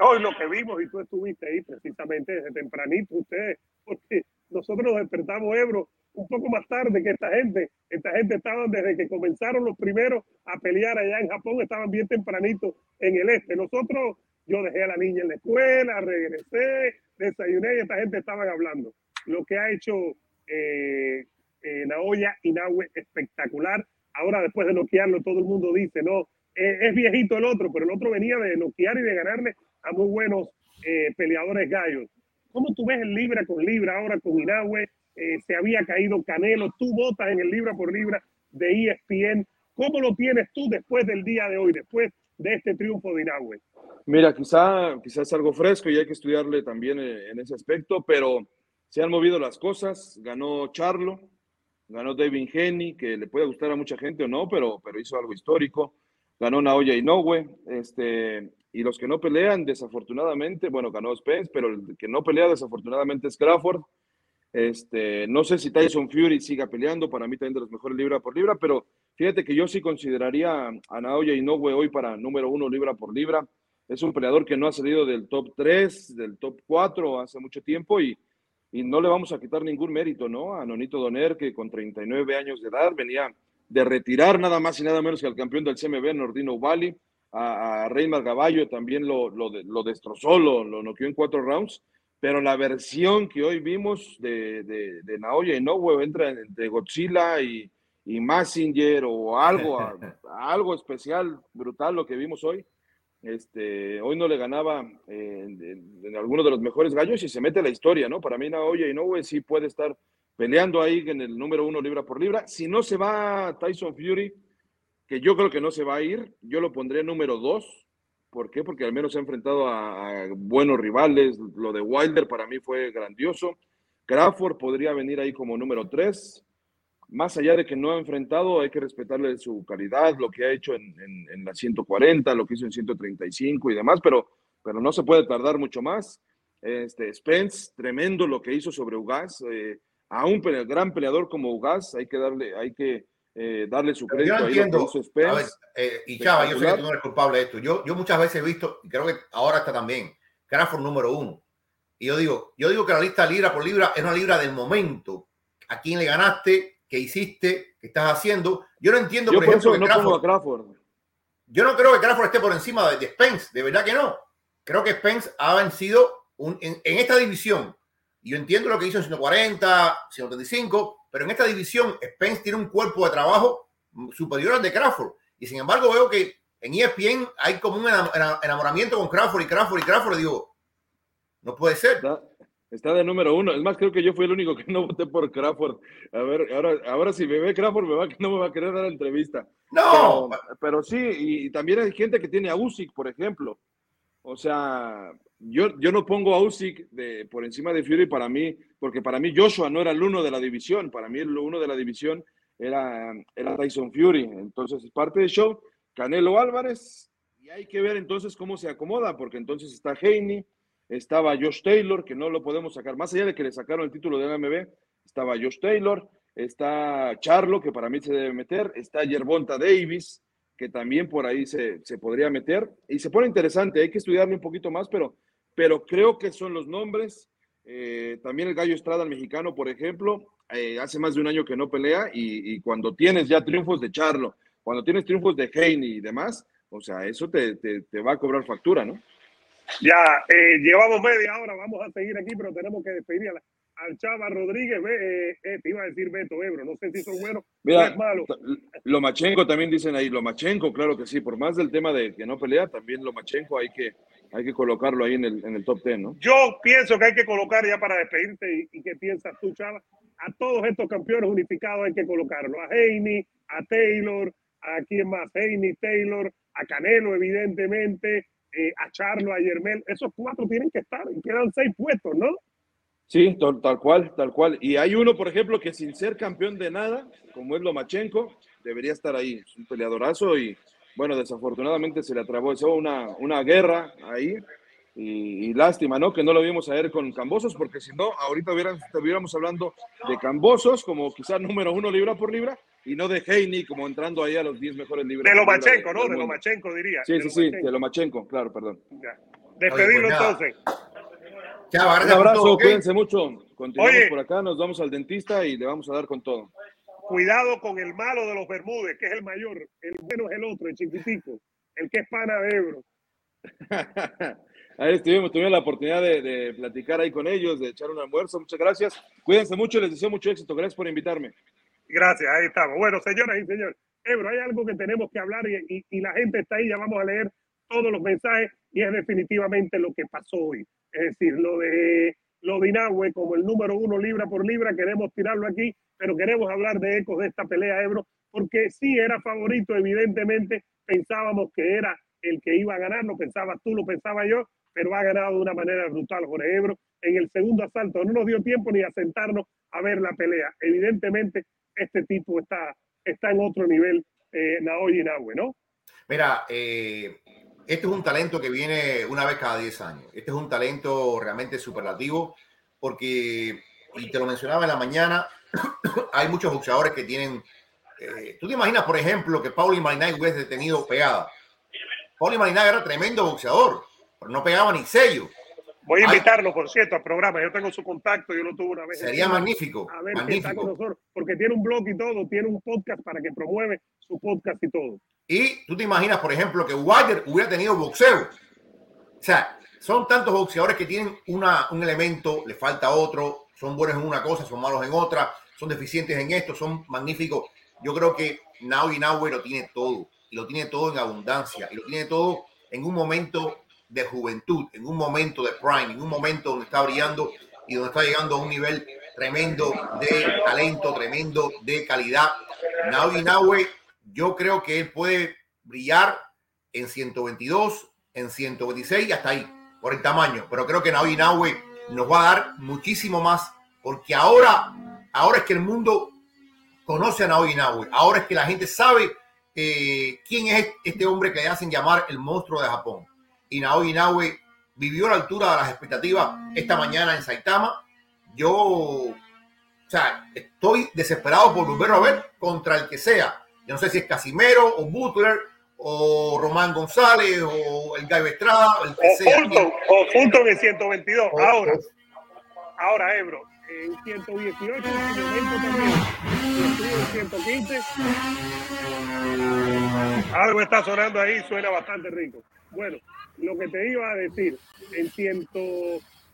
hoy lo que vimos, y tú estuviste ahí precisamente desde tempranito, ustedes, porque nosotros nos despertamos, Ebro, un poco más tarde que esta gente. Esta gente estaba desde que comenzaron los primeros a pelear allá en Japón, estaban bien tempranito en el este. Nosotros, yo dejé a la niña en la escuela, regresé, desayuné y esta gente estaban hablando. Lo que ha hecho eh, eh, Naoya Inoue espectacular. Ahora, después de noquearlo, todo el mundo dice, no, eh, es viejito el otro, pero el otro venía de noquear y de ganarle a muy buenos eh, peleadores gallos. ¿Cómo tú ves el libra con libra ahora con Inoue? se había caído Canelo, tú votas en el libra por libra de ESPN. ¿Cómo lo tienes tú después del día de hoy, después de este triunfo de Inoue? Mira, quizá, quizás algo fresco y hay que estudiarle también en ese aspecto, pero se han movido las cosas, ganó Charlo, ganó David Henny, que le puede gustar a mucha gente o no, pero, pero hizo algo histórico, ganó Naoya Inoue, este, y los que no pelean, desafortunadamente, bueno, ganó Spence, pero el que no pelea desafortunadamente es Crawford. Este, no sé si Tyson Fury siga peleando, para mí también de los mejores libra por libra, pero fíjate que yo sí consideraría a Naoya Inoue hoy para número uno libra por libra. Es un peleador que no ha salido del top 3, del top 4 hace mucho tiempo y, y no le vamos a quitar ningún mérito, ¿no? A Nonito Doner, que con 39 años de edad venía de retirar nada más y nada menos que al campeón del CMB, Nordino Ubali, a, a Reymar Gaballo también lo, lo, lo destrozó, lo, lo noqueó en cuatro rounds, pero la versión que hoy vimos de, de, de Naoya Inoue entra entre Godzilla y, y Massinger o algo, [laughs] algo especial, brutal lo que vimos hoy. Este, hoy no le ganaba eh, en, alguno de los mejores gallos y se mete la historia, ¿no? Para mí Naoya Inoue sí puede estar peleando ahí en el número uno libra por libra. Si no se va Tyson Fury, que yo creo que no se va a ir, yo lo pondré número dos. ¿Por qué? Porque al menos se ha enfrentado a buenos rivales. Lo de Wilder para mí fue grandioso. Crawford podría venir ahí como número tres más allá de que no ha enfrentado, hay que respetarle su calidad, lo que ha hecho en, en, la 140, lo que hizo en 135 y demás, pero, pero no se puede tardar mucho más. Este, Spence, tremendo lo que hizo sobre Ugas. Eh, a un gran peleador como Ugas hay que darle, hay que, eh, darle su crédito. Yo entiendo, eh, y Chava, yo sé que tú no eres culpable de esto. Yo, yo muchas veces he visto, y creo que ahora está también, Crawford número uno. Y yo digo, yo digo que la lista libra por libra es una libra del momento. ¿A quién le ganaste? Que hiciste, que estás haciendo. Yo no entiendo, por ejemplo, no Crawford, Yo no creo que Crawford esté por encima de, Spence, de verdad que no. Creo que Spence ha vencido un, en, esta división. Yo entiendo lo que hizo en 140, 135, pero en esta división Spence tiene un cuerpo de trabajo superior al de Crawford. Y sin embargo veo que en ESPN hay como un enamoramiento con Crawford y Crawford y Crawford. Y digo, no puede ser. Está de número uno. Es más, creo que yo fui el único que [laughs] no voté por Crawford. A ver, ahora, ahora si me ve Crawford, me va, no me va a querer dar la entrevista. No. Pero, sí, y, también hay gente que tiene a Usyk, por ejemplo. O sea, yo, yo no pongo a Usyk de, por encima de Fury para mí, porque para mí Joshua no era el uno de la división. Para mí el uno de la división era, era Tyson Fury. Entonces, es parte del show. Canelo Álvarez. Y hay que ver entonces cómo se acomoda, porque entonces está Haney estaba Josh Taylor, que no lo podemos sacar, más allá de que le sacaron el título de MB, estaba Josh Taylor, está Charlo, que para mí se debe meter, está Yerbonta Davis, que también por ahí se, podría meter, y se pone interesante, hay que estudiarlo un poquito más, pero, pero creo que son los nombres. Eh, también el Gallo Estrada, el mexicano, por ejemplo, eh, hace más de un año que no pelea, y, cuando tienes ya triunfos de Charlo, cuando tienes triunfos de Haney y demás, o sea, eso te va a cobrar factura, ¿no? Ya eh, llevamos media hora, vamos a seguir aquí, pero tenemos que despedir a al Chava Rodríguez. Eh, eh, te iba a decir Beto Ebro, no sé si son buenos Mira, es malo. Lomachenko también dicen ahí, Lomachenko, claro que sí, por más del tema de que no pelea, también Lomachenko hay que, hay que colocarlo ahí en el, en el top ten, ¿no? Yo pienso que hay que colocar ya para despedirte y, qué piensas tú, Chava. A todos estos campeones unificados hay que colocarlo. A Heine, a Taylor, a quién más, Heine, Taylor, a Canelo, evidentemente, eh, a Charlo, a Yermel, esos cuatro tienen que estar y quedan seis puestos, ¿no? Sí, tal, cual, tal cual. Y hay uno, por ejemplo, que sin ser campeón de nada, como es Lomachenko, debería estar ahí. Es un peleadorazo y, bueno, desafortunadamente se le atravesó una, una guerra ahí. Y, lástima, ¿no? Que no lo vimos a ver con Cambosos, porque si no, ahorita estuviéramos hablando de Cambosos como quizás número uno libra por libra, y no de Heini como entrando ahí a los 10 mejores libros. De Lomachenko, ¿no? De Lomachenko, diría. Sí, sí, sí, de Lomachenko, claro, perdón. Despedirlo pues entonces. Chao, Un abrazo, cuídense mucho. Continuamos por acá, nos vamos al dentista y le vamos a dar con todo. Cuidado con el malo de los Bermúdez, que es el mayor. El bueno es el otro, el chiquitico. El que es pana de Ebro. [laughs] ahí estuvimos, tuvimos la oportunidad de, de, platicar ahí con ellos, de echar un almuerzo. Muchas gracias. Cuídense mucho, les deseo mucho éxito. Gracias por invitarme. Gracias, ahí estamos. Bueno, señoras y señores, Ebro, hay algo que tenemos que hablar y, la gente está ahí, ya vamos a leer todos los mensajes y es definitivamente lo que pasó hoy. Es decir, lo de lo de como el número uno libra por libra, queremos tirarlo aquí, pero queremos hablar de ecos de esta pelea, Ebro, porque sí era favorito, evidentemente pensábamos que era el que iba a ganar, lo pensabas tú, lo pensaba yo, pero ha ganado de una manera brutal Jorge Ebro. En el segundo asalto no nos dio tiempo ni a sentarnos a ver la pelea. Evidentemente este tipo está, está en otro nivel, eh, Naoya Inoue, ¿no? Mira, eh, este es un talento que viene una vez cada 10 años. Este es un talento realmente superlativo porque, y te lo mencionaba en la mañana, [coughs] hay muchos boxeadores que tienen... Eh, ¿Tú te imaginas, por ejemplo, que Pauli Marinay hubiese detenido pegada? Pauli Marinay era tremendo boxeador, pero no pegaba ni sello. Voy a invitarlo, por cierto, al programa. Yo tengo su contacto, yo lo tuve una vez. Sería magnífico. A ver magnífico. está con nosotros, porque tiene un blog y todo, tiene un podcast para que promueve su podcast y todo. Y tú te imaginas, por ejemplo, que Wilder hubiera tenido boxeo. O sea, son tantos boxeadores que tienen una, un elemento, le falta otro, son buenos en una cosa, son malos en otra, son deficientes en esto, son magníficos. Yo creo que Naoya Inoue lo tiene todo, lo tiene todo en abundancia, y lo tiene todo en un momento de juventud, en un momento de prime, en un momento donde está brillando y donde está llegando a un nivel tremendo de talento, tremendo de calidad. Naoya Inoue, yo creo que él puede brillar en 122, en 126 y hasta ahí, por el tamaño. Pero creo que Naoya Inoue nos va a dar muchísimo más, porque ahora, ahora es que el mundo conoce a Naoya Inoue. Ahora es que la gente sabe eh, quién es este hombre que le hacen llamar el monstruo de Japón. Y Naoya Inoue vivió a la altura de las expectativas esta mañana en Saitama. Yo, o sea, estoy desesperado por volverlo a ver contra el que sea. Yo no sé si es Casimero o Butler o Román González o el Gallo Estrada o el que O sea. Fulton, o Fulton en 122. O- Ahora, ahora, Ebro, en 118, en su momento también, y estuvo en 115. Algo está sonando ahí, suena bastante rico. Bueno, lo que te iba a decir, en ciento,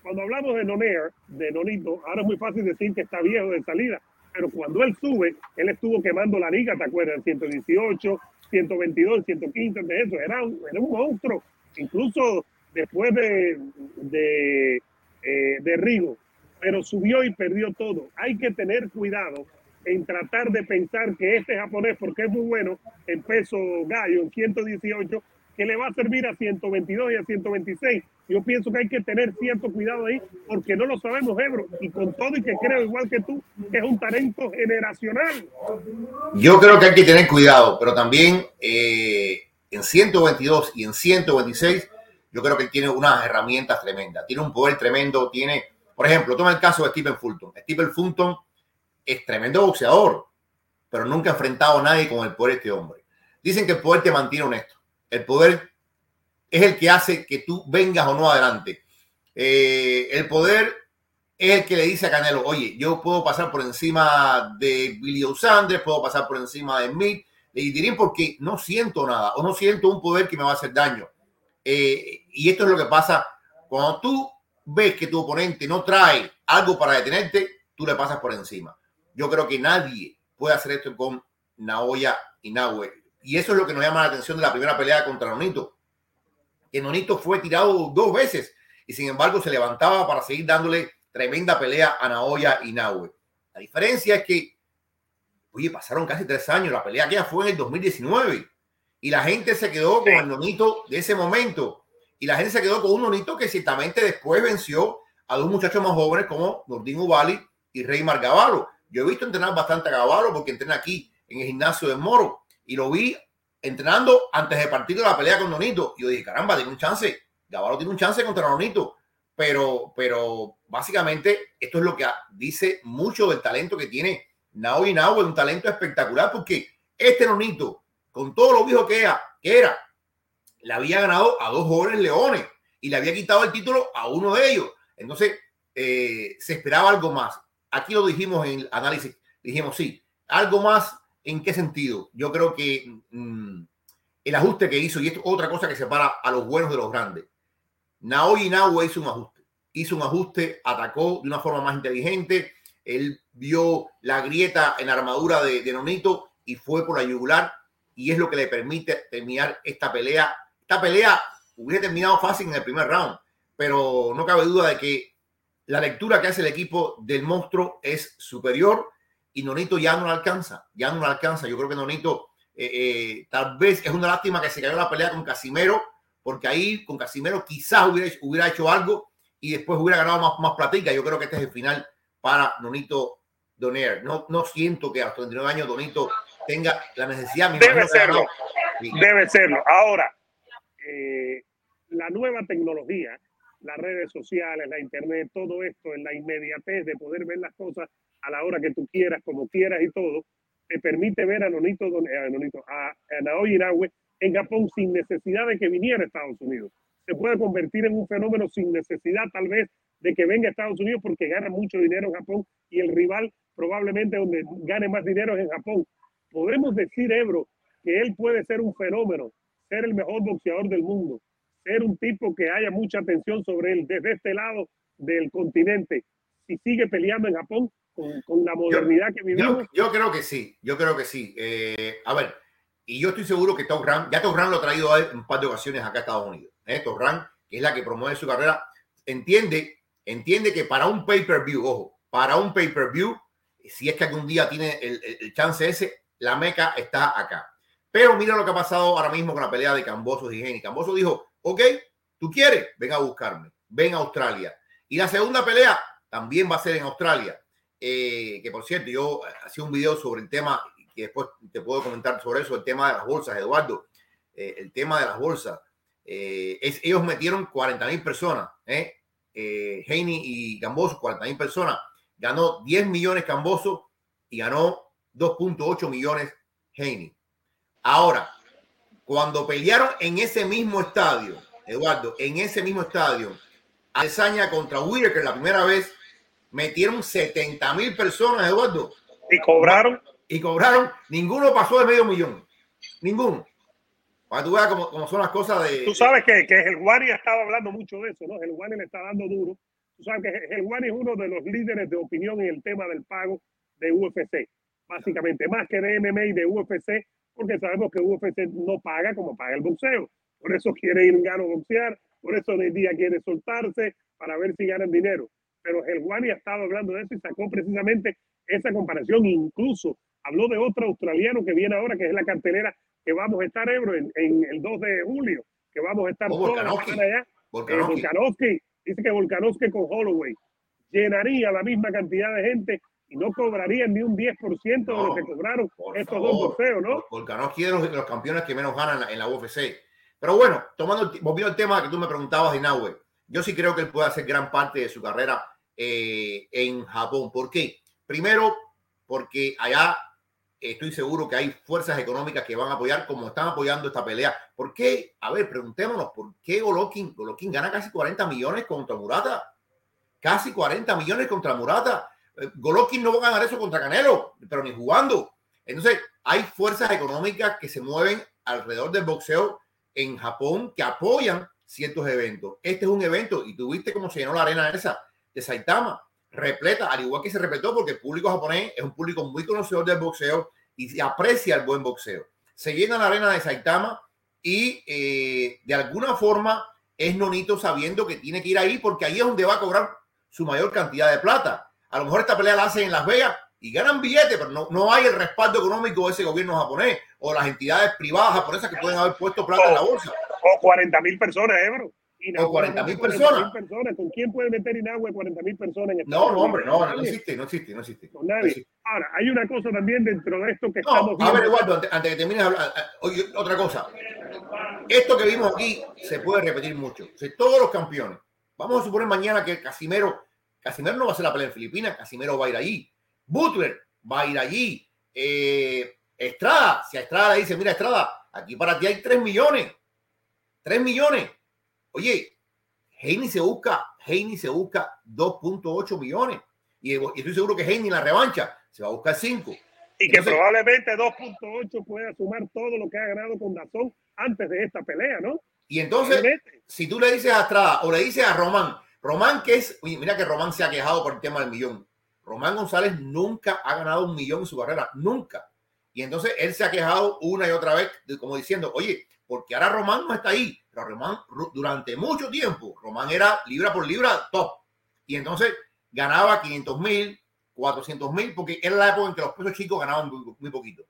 cuando hablamos de Nonair, de Nonito, ahora es muy fácil decir que está viejo de salida, pero cuando él sube, él estuvo quemando la liga, ¿te acuerdas? En 118, 122, 115, de eso, era un, un monstruo. Incluso después de, de, eh, de Rigo, pero subió y perdió todo. Hay que tener cuidado en tratar de pensar que este japonés, porque es muy bueno en peso gallo, en 118, que le va a servir a 122 y a 126. Yo pienso que hay que tener cierto cuidado ahí, porque no lo sabemos, Ebro, y con todo y que creo, igual que tú, que es un talento generacional. Yo creo que hay que tener cuidado, pero también eh, en 122 y en 126, yo creo que tiene unas herramientas tremendas, tiene un poder tremendo, tiene, por ejemplo, toma el caso de Stephen Fulton. Stephen Fulton es tremendo boxeador, pero nunca ha enfrentado a nadie con el poder de este hombre. Dicen que el poder te mantiene honesto. El poder es el que hace que tú vengas o no adelante. Eh, el poder es el que le dice a Canelo, oye, yo puedo pasar por encima de Billy O'Sanders, puedo pasar por encima de Smith, y diré porque no siento nada o no siento un poder que me va a hacer daño. Eh, y esto es lo que pasa cuando tú ves que tu oponente no trae algo para detenerte, tú le pasas por encima. Yo creo que nadie puede hacer esto con Naoya Inoue. Y eso es lo que nos llama la atención de la primera pelea contra Nonito. Que Nonito fue tirado dos veces y sin embargo se levantaba para seguir dándole tremenda pelea a Naoya Inoue. La diferencia es que, oye, pasaron casi tres años, la pelea que fue en el 2019 y la gente se quedó con el Nonito de ese momento y la gente se quedó con un Nonito que ciertamente después venció a dos muchachos más jóvenes como Nordin Ubali y Reymar Gavalo. Yo he visto entrenar bastante a Gavalo porque entrena aquí en el gimnasio de Moro y lo vi entrenando antes de partir de la pelea con Nonito. Y yo dije, caramba, tiene un chance. Gavalo tiene un chance contra Nonito. Pero, pero básicamente esto es lo que dice mucho del talento que tiene Naoya Inoue, un talento espectacular porque este Nonito, con todo lo viejo que era, que era, le había ganado a dos jóvenes leones y le había quitado el título a uno de ellos. Entonces, eh, se esperaba algo más. Aquí lo dijimos en el análisis, dijimos, sí, algo más, ¿en qué sentido? Yo creo que mmm, el ajuste que hizo, y es otra cosa que separa a los buenos de los grandes. Naoya Inoue hizo un ajuste, hizo un ajuste, atacó de una forma más inteligente, él vio la grieta en armadura de, de Nonito y fue por la yugular y es lo que le permite terminar esta pelea. Esta pelea hubiera terminado fácil en el primer round, pero no cabe duda de que la lectura que hace el equipo del monstruo es superior y Nonito ya no la alcanza, ya no la alcanza. Yo creo que Nonito eh, eh, tal vez es una lástima que se cayó la pelea con Casimero, porque ahí con Casimero quizás hubiera, hubiera hecho algo y después hubiera ganado más, más platica. Yo creo que este es el final para Nonito Donaire. No, no siento que a los 39 años Donito tenga la necesidad. Debe serlo. Sí. Debe serlo. Ahora, eh, la nueva tecnología, las redes sociales, la internet, todo esto, en la inmediatez de poder ver las cosas a la hora que tú quieras, como quieras y todo, te permite ver a Nonito, Don- a, Nonito, a, a Naoya Inoue en Japón sin necesidad de que viniera a Estados Unidos. Se puede convertir en un fenómeno sin necesidad tal vez de que venga a Estados Unidos porque gana mucho dinero en Japón y el rival probablemente donde gane más dinero es en Japón. Podemos decir, Ebro, que él puede ser un fenómeno, ser el mejor boxeador del mundo, ser un tipo que haya mucha atención sobre él desde este lado del continente, si sigue peleando en Japón con, con la modernidad que vivimos. Yo, yo, creo que sí, yo creo que sí. Eh, a ver, y yo estoy seguro que Top Rank, ya Top lo ha traído a él un par de ocasiones acá a Estados Unidos. ¿eh? Top que es la que promueve su carrera, entiende, entiende que para un pay-per-view, ojo, para un pay-per-view, si es que algún día tiene el, el, el chance ese, la meca está acá. Pero mira lo que ha pasado ahora mismo con la pelea de Cambosos y Geni. Camboso dijo, ok, tú quieres, ven a buscarme, ven a Australia. Y la segunda pelea también va a ser en Australia. Eh, que por cierto, yo hacía un video sobre el tema, que después te puedo comentar sobre eso, el tema de las bolsas, Eduardo. Eh, el tema de las bolsas. Eh, es, ellos metieron 40 mil personas, ¿eh? eh y Camboso, 40 mil personas. Ganó 10 millones Camboso y ganó 2.8 millones Heini. Ahora, cuando pelearon en ese mismo estadio, Eduardo, en ese mismo estadio, Alzaña contra Whitaker la primera vez, metieron 70 mil personas, Eduardo. Y cobraron. Y cobraron, ninguno pasó de medio millón. Ninguno. Para tú veas cómo, cómo, son las cosas de. Tú sabes que, que el Guani estaba hablando mucho de eso, ¿no? El Guani le está dando duro. Tú sabes que el Guani es uno de los líderes de opinión en el tema del pago de UFC. Básicamente, más que de MMA y de UFC, porque sabemos que UFC no paga como paga el boxeo. Por eso quiere ir gano boxear, por eso hoy día quiere soltarse para ver si ganan dinero. Pero el Guani ha estado hablando de eso y sacó precisamente esa comparación. Incluso habló de otro australiano que viene ahora, que es la cartelera que vamos a estar, Ebro, en, en el 2 de julio, que vamos a estar Oh, toda la semana allá. Eh, Volkanovski. Volkanovski, dice que Volkanovski con Holloway llenaría la misma cantidad de gente y no cobrarían ni un 10% de lo No, que cobraron estos favor. dos boxeos, ¿no? Volkanovski es de los, los campeones que menos ganan en la, en la UFC. Pero bueno, tomando, el- volviendo al tema que tú me preguntabas de yo sí creo que él puede hacer gran parte de su carrera eh, en Japón. ¿Por qué? Primero, porque allá eh, estoy seguro que hay fuerzas económicas que van a apoyar como están apoyando esta pelea. ¿Por qué? A ver, preguntémonos, ¿por qué Golovkin, Golovkin gana casi 40 millones contra Murata? Casi 40 millones contra Murata. Golovkin no va a ganar eso contra Canelo, pero ni jugando. Entonces, hay fuerzas económicas que se mueven alrededor del boxeo en Japón que apoyan ciertos eventos. Este es un evento y tú viste cómo se llenó la arena esa de Saitama, repleta, al igual que se repletó porque el público japonés es un público muy conocedor del boxeo y aprecia el buen boxeo. Se llena la arena de Saitama y eh, de alguna forma es Nonito sabiendo que tiene que ir ahí porque ahí es donde va a cobrar su mayor cantidad de plata. A lo mejor esta pelea la hacen en Las Vegas y ganan billetes, pero no, no hay el respaldo económico de ese gobierno japonés o las entidades privadas japonesas que pueden haber puesto plata en la bolsa. O 40 mil personas, Ebro. O 40.000 40.000 personas. personas. ¿Con quién puede meter Inagüe 40 mil personas en No, no, Estados hombre, no, no existe, no existe, no existe. Con No nadie. existe. Ahora, hay una cosa también dentro de esto que estamos No, a ver, viendo. Eduardo, antes, antes de que termines hablar, eh, otra cosa. Esto que vimos aquí se puede repetir mucho. O sea, todos los campeones. Vamos a suponer mañana que Casimero, Casimero no va a hacer la pelea en Filipinas, Casimero va a ir allí. Butler va a ir allí. Eh, Estrada, si a Estrada le dice, mira Estrada, aquí para ti hay 3 millones. 3 millones. Oye, Heini se busca, Heini se busca 2.8 millones. Y, y estoy seguro que Heini en la revancha se va a buscar 5. Y que probablemente 2.8 pueda sumar todo lo que ha ganado con Dazón antes de esta pelea, ¿no? Y entonces, si tú le dices a Estrada o le dices a Román, Román que es, mira que Román se ha quejado por el tema del millón. Román González nunca ha ganado un millón en su carrera, nunca. Y entonces él se ha quejado una y otra vez, como diciendo, oye, porque ahora Román no está ahí. Pero Román, durante mucho tiempo, Román era libra por libra top. Y entonces ganaba 500 mil, 400 mil, porque era la época en que los pesos chicos ganaban muy, poquito.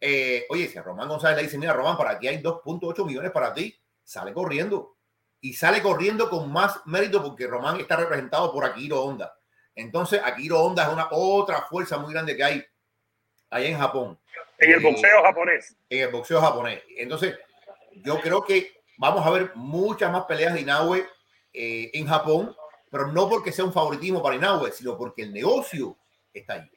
Eh, oye, si a Román González le dice, mira, Román, para aquí hay 2.8 millones para ti, sale corriendo. Y sale corriendo con más mérito porque Román está representado por Akiro Honda. Entonces, Akiro Honda es una otra fuerza muy grande que hay allá en Japón, En el boxeo japonés. en el boxeo japonés. Entonces, yo creo que vamos a ver muchas más peleas de Inoue eh, en Japón, pero no porque sea un favoritismo para Inoue, sino porque el negocio está ahí.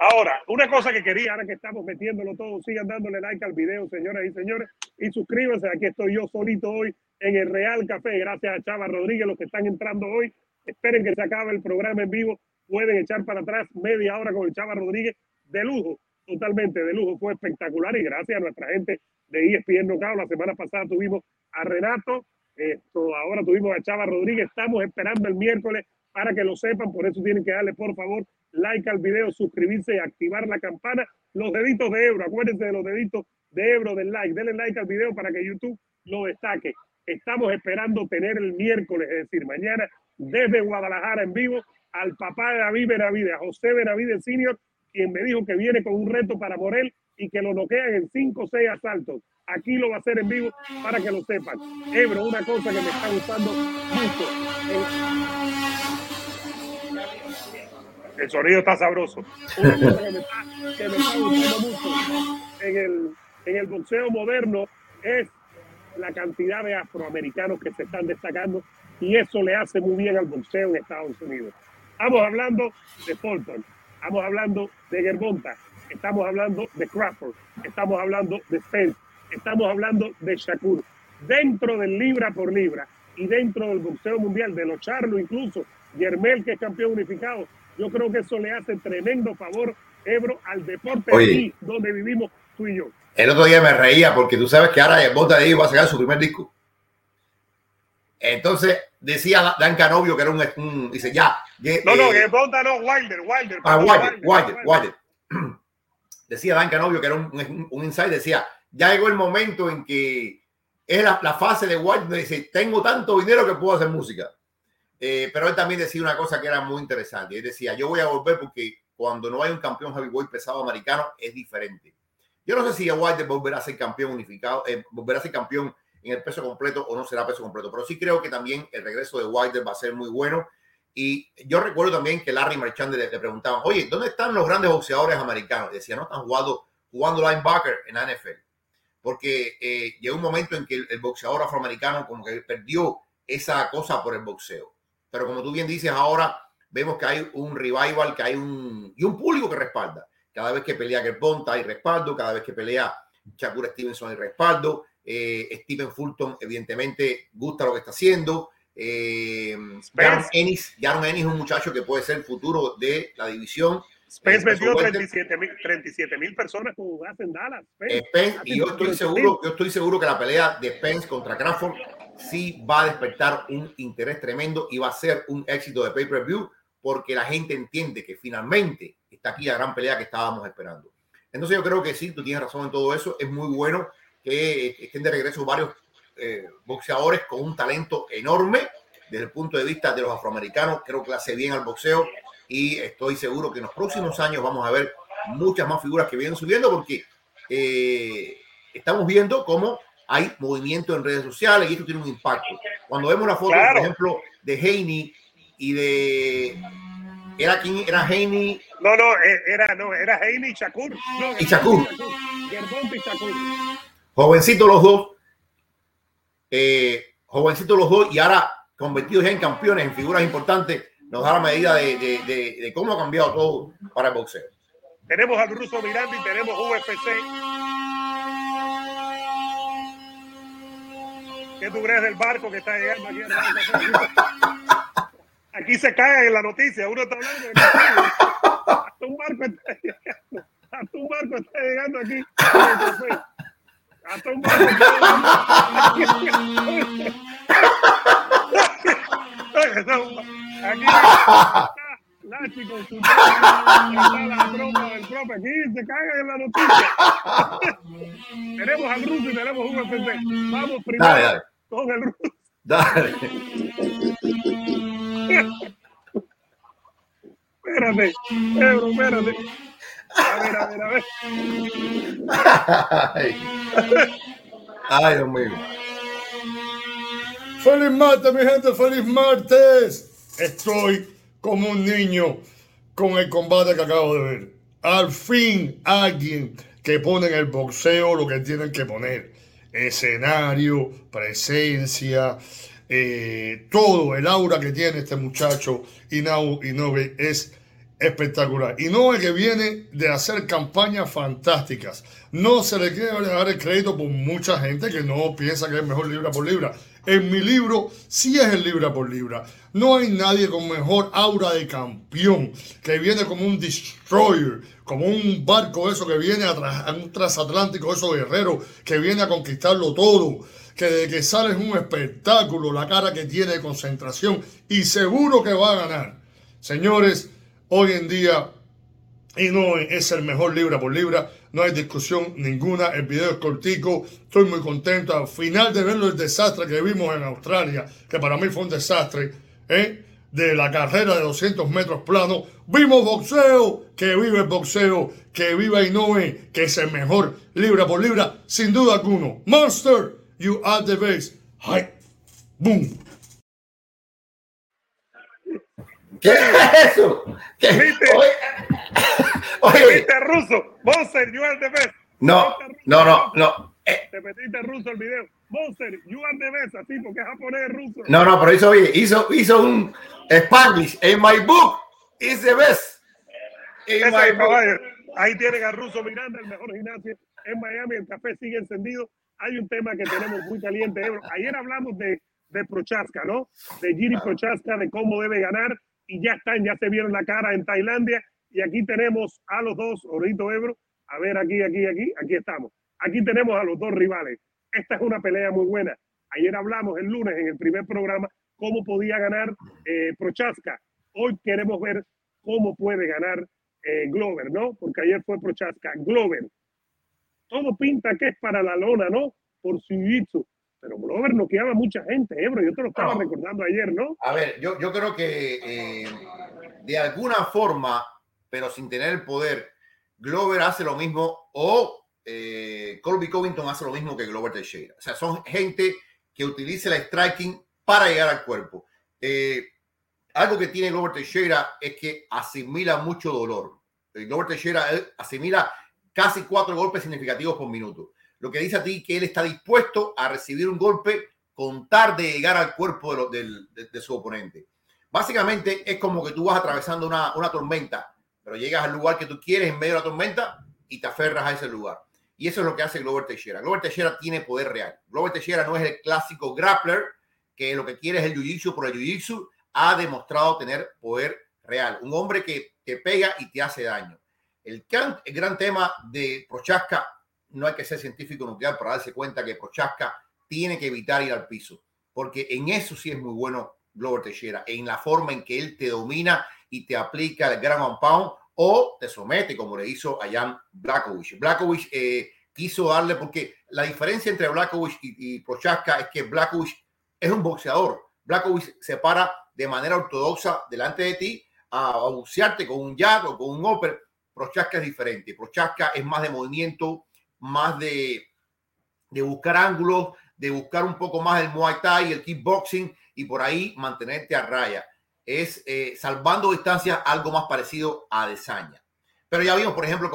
Ahora, una cosa que quería, ahora que estamos metiéndolo todo, sigan dándole like al video, señoras y señores, y suscríbanse. Aquí estoy yo solito hoy en el Real Café, gracias a Chava Rodríguez, los que están entrando hoy. Esperen que se acabe el programa en vivo. Pueden echar para atrás media hora con el Chava Rodríguez de lujo, totalmente de lujo. Fue espectacular y gracias a nuestra gente de ESPN Knockout. La semana pasada tuvimos a Renato ahora tuvimos a Chava Rodríguez, estamos esperando el miércoles para que lo sepan, por eso tienen que darle por favor like al video, suscribirse y activar la campana. Los deditos de Ebro, acuérdense de los deditos de Ebro del like, denle like al video para que YouTube lo destaque. Estamos esperando tener el miércoles, es decir, mañana desde Guadalajara en vivo al papá de David Benavides, a José Benavides Senior, quien me dijo que viene con un reto para Morel y que lo noquean en 5 o 6 asaltos. Aquí lo va a hacer en vivo para que lo sepan. Ebro, una cosa que me está gustando mucho. El, sonido está sabroso. Una cosa que me está, que me está gustando mucho en el, en el boxeo moderno es la cantidad de afroamericanos que se están destacando y eso le hace muy bien al boxeo en Estados Unidos. Estamos hablando de Fulton, estamos hablando de Gervonta, estamos hablando de Crawford, estamos hablando de Spence, estamos hablando de Shakur. Dentro del libra por libra y dentro del boxeo mundial, de los Charlo incluso, Yermel que es campeón unificado, yo creo que eso le hace tremendo favor, Ebro, al deporte aquí donde vivimos tú y yo. El otro día me reía porque tú sabes que ahora Bota de va a sacar su primer disco. Entonces decía Dan Canovio que era un, dice ya. no, no, que Bota no, Wilder, Wilder. Ah, Wilder, Wilder, Wilder. [clears throat] Decía Dan Canovio que era un, un, insight, decía, ya llegó el momento en que es la, fase de Wilder, dice, tengo tanto dinero que puedo hacer música. Eh, pero él también decía una cosa que era muy interesante. Él decía, yo voy a volver porque cuando no hay un campeón heavyweight pesado americano es diferente yo no sé si Wilder volverá a ser campeón unificado, eh, volverá a ser campeón en el peso completo o no será peso completo, pero sí creo que también el regreso de Wilder va a ser muy bueno. Y yo recuerdo también que Larry Marchand le, preguntaban, oye, ¿dónde están los grandes boxeadores americanos? Decía, no están jugando, jugando linebacker en la NFL. Porque eh, llegó un momento en que el, boxeador afroamericano como que perdió esa cosa por el boxeo. Pero como tú bien dices, ahora vemos que hay un revival, que hay un, y un público que respalda. Cada vez que pelea Gervonta hay respaldo, cada vez que pelea Shakur Stevenson hay respaldo. Eh, Steven Fulton, evidentemente, gusta lo que está haciendo. Eh, Jaron Ennis, es un muchacho que puede ser el futuro de la división. Spence vendió 37 mil personas con en Dallas. y yo estoy seguro, yo estoy seguro que la pelea de Spence contra Crawford sí va a despertar un interés tremendo y va a ser un éxito de pay-per-view porque la gente entiende que finalmente está aquí la gran pelea que estábamos esperando. Entonces yo creo que sí, tú tienes razón en todo eso. Es muy bueno que estén de regreso varios eh, boxeadores con un talento enorme desde el punto de vista de los afroamericanos. Creo que hace bien al boxeo y estoy seguro que en los próximos años vamos a ver muchas más figuras que vienen subiendo porque eh, estamos viendo cómo hay movimiento en redes sociales y esto tiene un impacto. Cuando vemos la foto, por ejemplo, de Haney y de ¿Era quién? ¿Era Heini? No, no, e, era, no, era Heini y Shakur. No, y Shakur. Jovencitos los dos. Eh, jovencitos los dos y ahora convertidos ya en campeones, en figuras importantes, nos da la medida de, de, de, cómo ha cambiado todo para el boxeo. Tenemos al ruso Miranda y tenemos UFC. ¿Qué tú crees del barco que está llegando aquí? Aquí se cae en la noticia. Uno está hablando de Hasta un barco está llegando. Hasta un barco está llegando aquí. Hasta un barco está llegando. Aquí Lachi con su la tropa del profe. Aquí se cae en la noticia. tenemos al ruso y tenemos un FC. Vamos primero dale, dale. con el ruso. Dale. Espérate, Pedro, espérate. A ver, a ver, a ver. Ay, Dios mío. Feliz martes, mi gente, feliz martes. Estoy como un niño con el combate que acabo de ver. Al fin alguien que pone en el boxeo lo que tienen que poner. Escenario, presencia, eh, todo el aura que tiene este muchacho Inau Inoue es espectacular. Es que viene de hacer campañas fantásticas. No se le quiere dar el crédito por mucha gente que no piensa que es mejor libra por libra. En mi libro sí es el libra por libra. No hay nadie con mejor aura de campeón, que viene como un destroyer, como un barco eso que viene a, un transatlántico, eso guerrero, que viene a conquistarlo todo que de que sale es un espectáculo, la cara que tiene de concentración y seguro que va a ganar. Señores, hoy en día Inoue es el mejor libra por libra, no hay discusión ninguna, el video es cortico, estoy muy contento, al final de verlo el desastre que vimos en Australia, que para mí fue un desastre, ¿eh? de la carrera de 200 metros plano, vimos boxeo, que vive el boxeo, que viva Inoue, que es el mejor libra por libra, sin duda alguno. Monster, you are the best. Hi, boom. ¿Qué es eso? ¿Qué? ¿Viste? Oye, oye, ¿Viste ruso? Monster, you are the best. no, no, no, no. Eh, Te metiste ruso el video. Monster, you are the best. Así, porque es japonés ruso. No, no, pero hizo, hizo, hizo un Spanglish. In my book is the best. In Ese my es, book. Ahí tienen a Russo Miranda, el mejor gimnasio en Miami. El café sigue encendido. Hay un tema que tenemos muy caliente, Ebro. Ayer hablamos de, de Prochaska, ¿no? De Giri Prochaska, de cómo debe ganar. Y ya están, ya se vieron la cara en Tailandia. Y aquí tenemos a los dos, Orito Ebro. A ver, aquí, aquí, aquí, aquí estamos. Aquí tenemos a los dos rivales. Esta es una pelea muy buena. Ayer hablamos el lunes en el primer programa cómo podía ganar eh, Prochaska. Hoy queremos ver cómo puede ganar eh, Glover, ¿no? Porque ayer fue Prochaska. Glover. Todo pinta que es para la lona, ¿no? Por su jiu-jitsu. Pero Glover noqueaba a mucha gente, Ebro. Yo te lo estaba No. recordando ayer, ¿no? A ver, yo, yo creo que eh, de alguna forma, pero sin tener el poder, Glover hace lo mismo o eh, Colby Covington hace lo mismo que Glover Teixeira. O sea, son gente que utiliza el striking para llegar al cuerpo. Eh, algo que tiene Glover Teixeira es que asimila mucho dolor. Eh, Glover Teixeira eh, asimila casi cuatro golpes significativos por minuto. Lo que dice a ti que él está dispuesto a recibir un golpe con tal de llegar al cuerpo de, su oponente. Básicamente es como que tú vas atravesando una, tormenta, pero llegas al lugar que tú quieres en medio de la tormenta y te aferras a ese lugar. Y eso es lo que hace Glover Teixeira. Glover Teixeira tiene poder real. Glover Teixeira no es el clásico grappler que lo que quiere es el jiu-jitsu por el jiu-jitsu. Ha demostrado tener poder real. Un hombre que te pega y te hace daño. El gran, gran tema de Prochaska, no hay que ser científico nuclear para darse cuenta que Prochaska tiene que evitar ir al piso, porque en eso sí es muy bueno Glover Teixeira, en la forma en que él te domina y te aplica el and pound o te somete, como le hizo a Jan Blackovich. Blackovich eh, quiso darle, porque la diferencia entre Blackovich y, y Prochaska es que Blackovich es un boxeador. Blackovich se para de manera ortodoxa delante de ti a, bucearte con un jab o con un upper. Prochaska es diferente. Prochaska es más de movimiento, más de, de buscar ángulos, de buscar un poco más el Muay Thai, el kickboxing y por ahí mantenerte a raya. Es eh, salvando distancias algo más parecido a Desaña. Pero ya vimos, por ejemplo,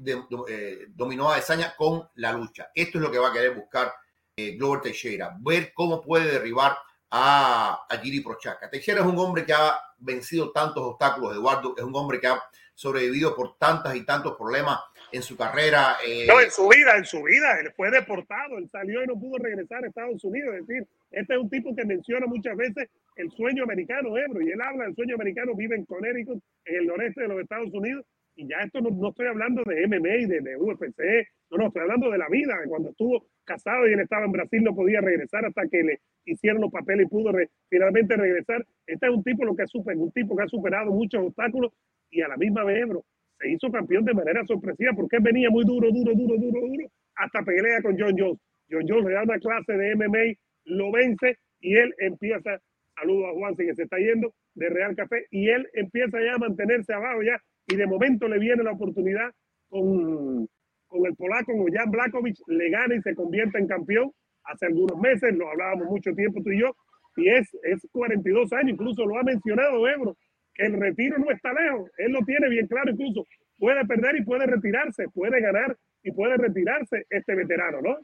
de- do- eh, dominó a Desaña con la lucha. Esto es lo que va a querer buscar eh, Glover Teixeira, ver cómo puede derribar a, a Giri Prochaska. Teixeira es un hombre que ha vencido tantos obstáculos, Eduardo, es un hombre que ha sobrevivido por tantas y tantos problemas en su carrera. eh, No, en su vida, en su vida. Él fue deportado, él salió y no pudo regresar a Estados Unidos. Es decir, este es un tipo que menciona muchas veces el sueño americano, Ebro, y él habla del sueño americano, vive en Connecticut, en el noreste de los Estados Unidos, y ya esto no, estoy hablando de MMA y de, de UFC, no, no, estoy hablando de la vida, de cuando estuvo casado y él estaba en Brasil, no podía regresar hasta que le hicieron los papeles y pudo re- finalmente regresar. Este es un tipo lo que ha superado, un tipo que ha superado muchos obstáculos y a la misma vez, Ebro, se hizo campeón de manera sorpresiva porque él venía muy duro, duro, duro, duro, duro, hasta pelea con John Jones. John Jones le da una clase de MMA, lo vence y él empieza, saludo a Juan que se está yendo de Real Café, y él empieza ya a mantenerse abajo ya, y de momento le viene la oportunidad con, con el polaco, con Jan Blakovic, le gana y se convierte en campeón hace algunos meses, lo hablábamos mucho tiempo tú y yo, y es, es 42 años, incluso lo ha mencionado Ebro, que el retiro no está lejos, él lo tiene bien claro, incluso puede perder y puede retirarse, puede ganar y puede retirarse este veterano, ¿no?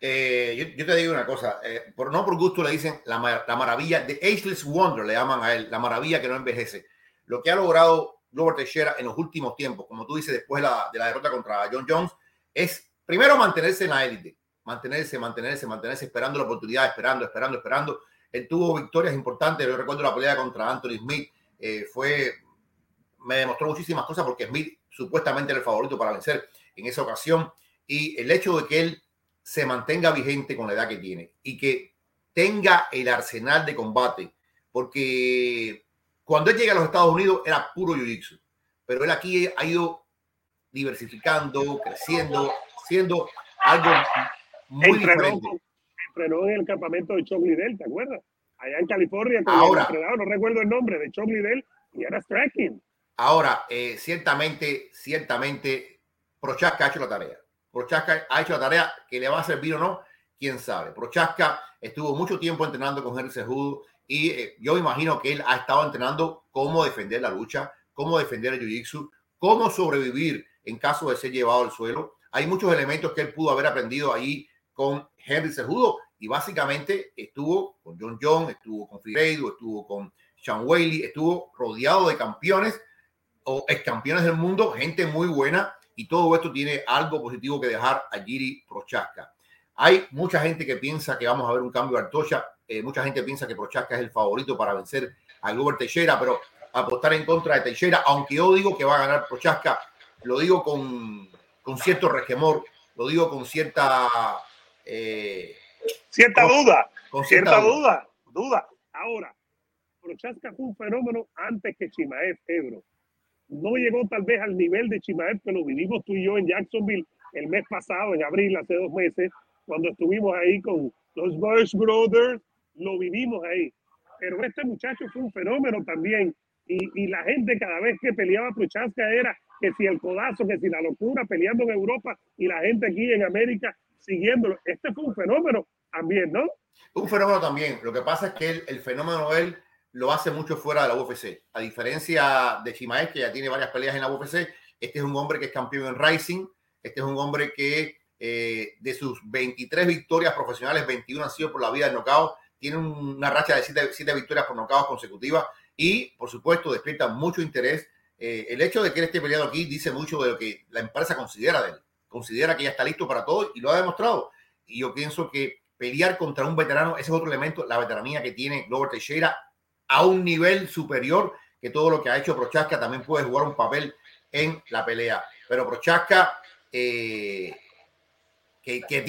Eh, yo, te digo una cosa, eh, por, no por gusto le dicen la, la maravilla de Ageless Wonder, le llaman a él, la maravilla que no envejece. Lo que ha logrado Glover Teixeira en los últimos tiempos, como tú dices, después de la, de la derrota contra John Jones, es primero mantenerse en la élite, mantenerse, mantenerse, mantenerse, esperando la oportunidad, esperando, esperando, esperando. Él tuvo victorias importantes, yo recuerdo la pelea contra Anthony Smith, eh, fue, me demostró muchísimas cosas porque Smith supuestamente era el favorito para vencer en esa ocasión y el hecho de que él se mantenga vigente con la edad que tiene y que tenga el arsenal de combate, porque cuando él llega a los Estados Unidos era puro jiu-jitsu, pero él aquí ha ido diversificando, creciendo, siendo algo muy entrenó, diferente. entrenó en el campamento de Chuck Liddell, ¿te acuerdas? Allá en California, con Ahora. no recuerdo el nombre, de Chuck Liddell, y era striking. Ahora, eh, ciertamente, ciertamente, Prochaska ha hecho la tarea. Prochaska ha hecho la tarea que le va a servir o no, quién sabe. Prochaska estuvo mucho tiempo entrenando con Henry Cejudo y eh, yo imagino que él ha estado entrenando cómo defender la lucha, cómo defender el jiu-jitsu, cómo sobrevivir en caso de ser llevado al suelo. Hay muchos elementos que él pudo haber aprendido ahí con Henry Cejudo y básicamente estuvo con John John, estuvo con Figueiredo, estuvo con Sean Whaley, estuvo rodeado de campeones o ex campeones del mundo, gente muy buena y todo esto tiene algo positivo que dejar a Giri Prochaska. Hay mucha gente que piensa que vamos a ver un cambio de Artocha, eh, mucha gente piensa que Prochaska es el favorito para vencer a Glover Teixeira, pero apostar en contra de Teixeira, aunque yo digo que va a ganar Prochaska, lo digo con, con cierto resquemor, lo digo con cierta... eh, Cierta Con- duda, con cierta duda, duda. Ahora, Prochaska fue un fenómeno antes que Chimaev, Ebro. No llegó tal vez al nivel de Chimaev que lo vivimos tú y yo en Jacksonville el mes pasado, en abril, hace dos meses, cuando estuvimos ahí con los Bush Brothers, lo vivimos ahí. Pero este muchacho fue un fenómeno también. Y, y la gente cada vez que peleaba Prochaska era que si el codazo, que si la locura, peleando en Europa y la gente aquí en América siguiéndolo. Este fue un fenómeno también, ¿no? Un fenómeno también. Lo que pasa es que él, el fenómeno él lo hace mucho fuera de la UFC. A diferencia de Chimaev, que ya tiene varias peleas en la UFC, este es un hombre que es campeón en Rising. Este es un hombre que eh, de sus 23 victorias profesionales, 21 han sido por la vía del knockout. Tiene una racha de 7, victorias por knockout consecutivas y, por supuesto, despierta mucho interés. Eh, el hecho de que él esté peleando aquí dice mucho de lo que la empresa considera de él. Considera que ya está listo para todo y lo ha demostrado. Y yo pienso que pelear contra un veterano, ese es otro elemento, la veteranía que tiene Glover Teixeira a un nivel superior que todo lo que ha hecho Prochaska también puede jugar un papel en la pelea. Pero Prochaska, eh, que,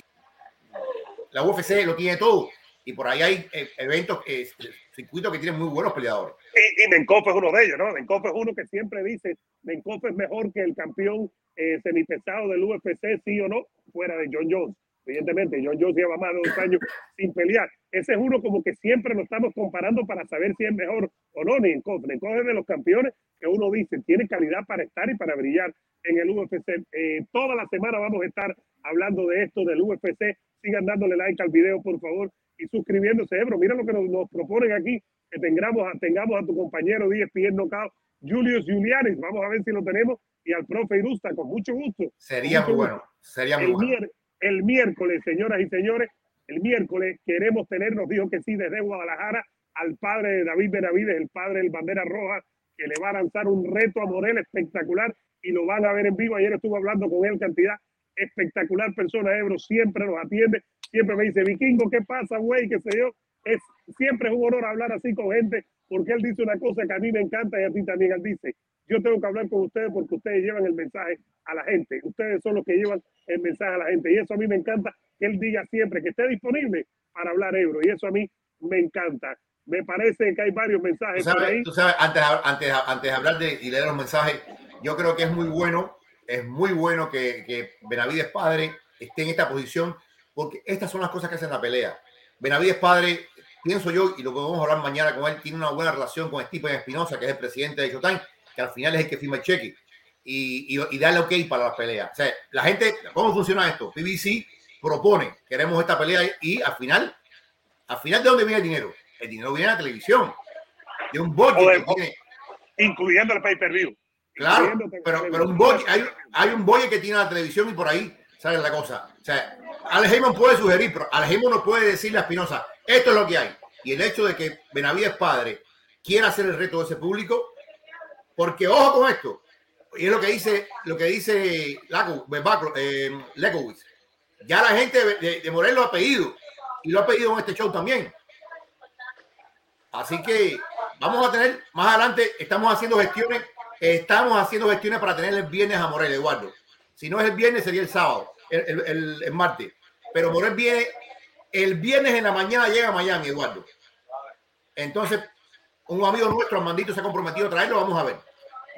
la UFC lo tiene todo y por ahí hay eh, eventos, eh, circuitos que tienen muy buenos peleadores. Y, y Menkoff es uno de ellos, ¿no? Menkoff es uno que siempre dice, Menkoff es mejor que el campeón eh, semipesado del UFC, sí o no, fuera de John Jones. Evidentemente, John Jones lleva más de dos años sin pelear. Ese es uno como que siempre lo estamos comparando para saber si es mejor o no. Menkoff, Menkoff es de los campeones que uno dice, tiene calidad para estar y para brillar en el UFC. Eh, toda la semana vamos a estar hablando de esto del UFC. Sigan dándole like al video, por favor, y suscribiéndose. Ebro, mira lo que nos, nos proponen aquí, que tengamos a, tengamos a tu compañero de ESPN Knockout, Julius Julianis. Vamos a ver si lo tenemos. Y al profe Irusta, con mucho gusto. Sería mucho muy gusto. bueno. Sería muy El, bueno. El miércoles, señoras y señores, el miércoles queremos tener, nos dijo que sí, desde Guadalajara, al padre de David Benavides, el padre del Bandera Roja, que le va a lanzar un reto a Morel espectacular y lo van a ver en vivo. Ayer estuve hablando con él, cantidad espectacular persona, Ebro, siempre nos atiende, siempre me dice, Vikingo, ¿qué pasa, güey? ¿Qué sé yo? Es, siempre es un honor hablar así con gente, porque él dice una cosa que a mí me encanta y a ti también. Él dice, yo tengo que hablar con ustedes porque ustedes llevan el mensaje a la gente. Ustedes son los que llevan el mensaje a la gente. Y eso a mí me encanta que él diga siempre que esté disponible para hablar Ebro. Y eso a mí me encanta. Me parece que hay varios Tú mensajes por sabes, ahí. tú sabes, antes, antes, antes de hablar de y leer los mensajes, yo creo que es muy bueno, es muy bueno que, que Benavides padre esté en esta posición, porque estas son las cosas que hacen la pelea. Benavides padre, pienso yo, y lo a hablar mañana con él, tiene una buena relación con Stephen Espinosa, que es el presidente de Showtime, que al final es el que firma el cheque y, y, y da el ok para las peleas. O sea, la gente, ¿cómo funciona esto? PBC propone, queremos esta pelea y al final, al final, ¿de dónde viene el dinero? El dinero viene de la televisión, de un budget que tiene. incluyendo el pay-per-view. Claro, pero, pero un hay, hay un boy que tiene la televisión y por ahí sale la cosa. O sea, Alex Heyman puede sugerir, pero Alex Heyman no puede decirle a Espinosa, esto es lo que hay. Y el hecho de que Benavides padre quiera hacer el reto de ese público, porque ojo con esto, y es lo que dice, lo que dice Baclo- eh, Lekowitz. Ya la gente de, de, Morel lo ha pedido y lo ha pedido en este show también. Así que vamos a tener más adelante, estamos haciendo gestiones, estamos haciendo gestiones para tener el viernes a Morel, Eduardo. Si no es el viernes, sería el sábado, el martes. pero Morel viene el viernes en la mañana, llega a Miami, Eduardo. Entonces, un amigo nuestro, Armandito, se ha comprometido a traerlo, vamos a ver.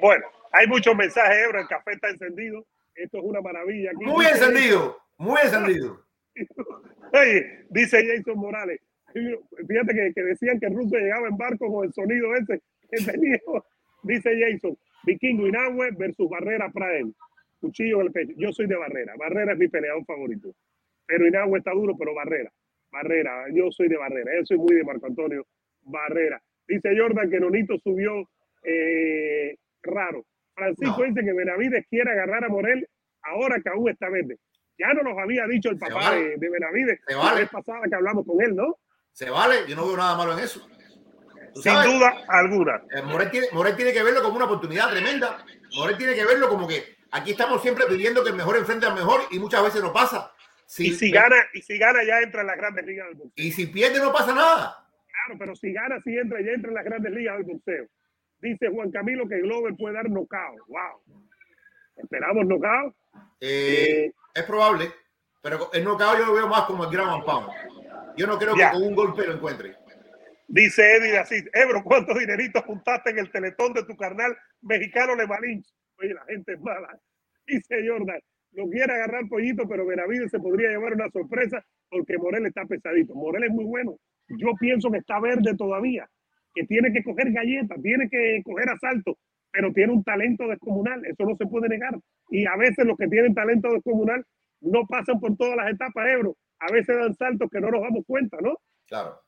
Bueno, hay muchos mensajes, Ebro, el café está encendido. Esto es una maravilla. Aquí muy encendido, muy encendido. [laughs] Oye, dice Jason Morales, fíjate que, que, decían que ruso llegaba en barco con el sonido ese. [laughs] Dice Jason, Vikingo Inahue versus Barrera Praen. Cuchillo en el pecho. Yo soy de Barrera. Barrera es mi peleador favorito. Pero Inahue está duro, pero Barrera. Barrera, yo soy de Barrera. Yo soy muy de Marco Antonio Barrera. Dice Jordan que Nonito subió eh, raro. Francisco No. dice que Benavides quiere agarrar a Morel ahora que aún está verde. Ya nos lo había dicho el Se papá vale. de, de Benavides Se la vale. vez pasada que hablamos con él, ¿no? Se vale, yo no veo nada malo en eso. Sin sabes, duda alguna. eh, Morel, tiene, Morel tiene que verlo como una oportunidad tremenda. Morel tiene que verlo como que aquí estamos siempre pidiendo que el mejor enfrente al mejor y muchas veces no pasa. Si- Y si gana, y si gana ya entra en las grandes ligas del boxeo. y si pierde no pasa nada. Claro, pero si gana, si entra, ya entra en las grandes ligas del boxeo. Dice Juan Camilo que Glover puede dar knockout. Wow. Esperamos knockout. Eh, Eh, es probable, pero el knockout yo lo veo más como el ground and pound. Yo no creo Ya. que con un golpe lo encuentre. dice Eddie así, Ebro, ¿cuántos dineritos juntaste en el teletón de tu carnal mexicano Le Malinch? Oye, la gente es mala. Dice Jordan, no quiere agarrar pollito, pero Benavides se podría llevar una sorpresa porque Morel está pesadito. Morel es muy bueno. Yo pienso que está verde todavía, que tiene que coger galletas, tiene que coger asalto, pero tiene un talento descomunal, eso no se puede negar. Y a veces los que tienen talento descomunal no pasan por todas las etapas, Ebro. A veces dan saltos que no nos damos cuenta, ¿no? Claro.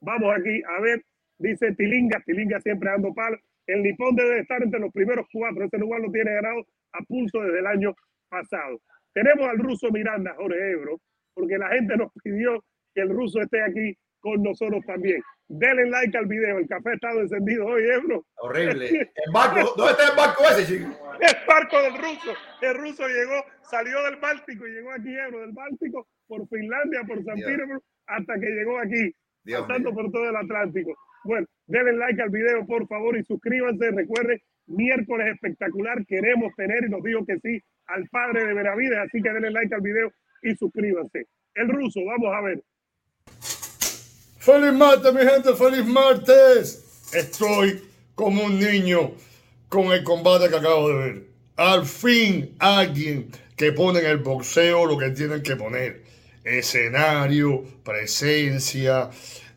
Vamos aquí a ver, dice Tilinga, Tilinga siempre dando palo. El nipón debe estar entre los primeros cuatro. Este lugar lo tiene ganado a pulso desde el año pasado. Tenemos al ruso Miranda, Jorge Ebro, porque la gente nos pidió que el ruso esté aquí con nosotros también. Denle like al video, el café ha estado encendido hoy, Ebro. Horrible. [laughs] El barco, ¿dónde está el barco ese, chico? El barco del ruso. El ruso llegó, salió del Báltico y llegó aquí, Ebro, del Báltico, por Finlandia, por San Dios. Petersburgo, hasta que llegó aquí. Dios pasando por todo el Atlántico. Bueno, denle like al video, por favor, y suscríbanse. Recuerden, miércoles espectacular. Queremos tener, y nos dijo que sí, al padre de Benavides. Así que denle like al video y suscríbanse. El ruso, vamos a ver. Feliz martes, mi gente, feliz martes. Estoy como un niño con el combate que acabo de ver. Al fin alguien que pone en el boxeo lo que tienen que poner. Escenario, presencia,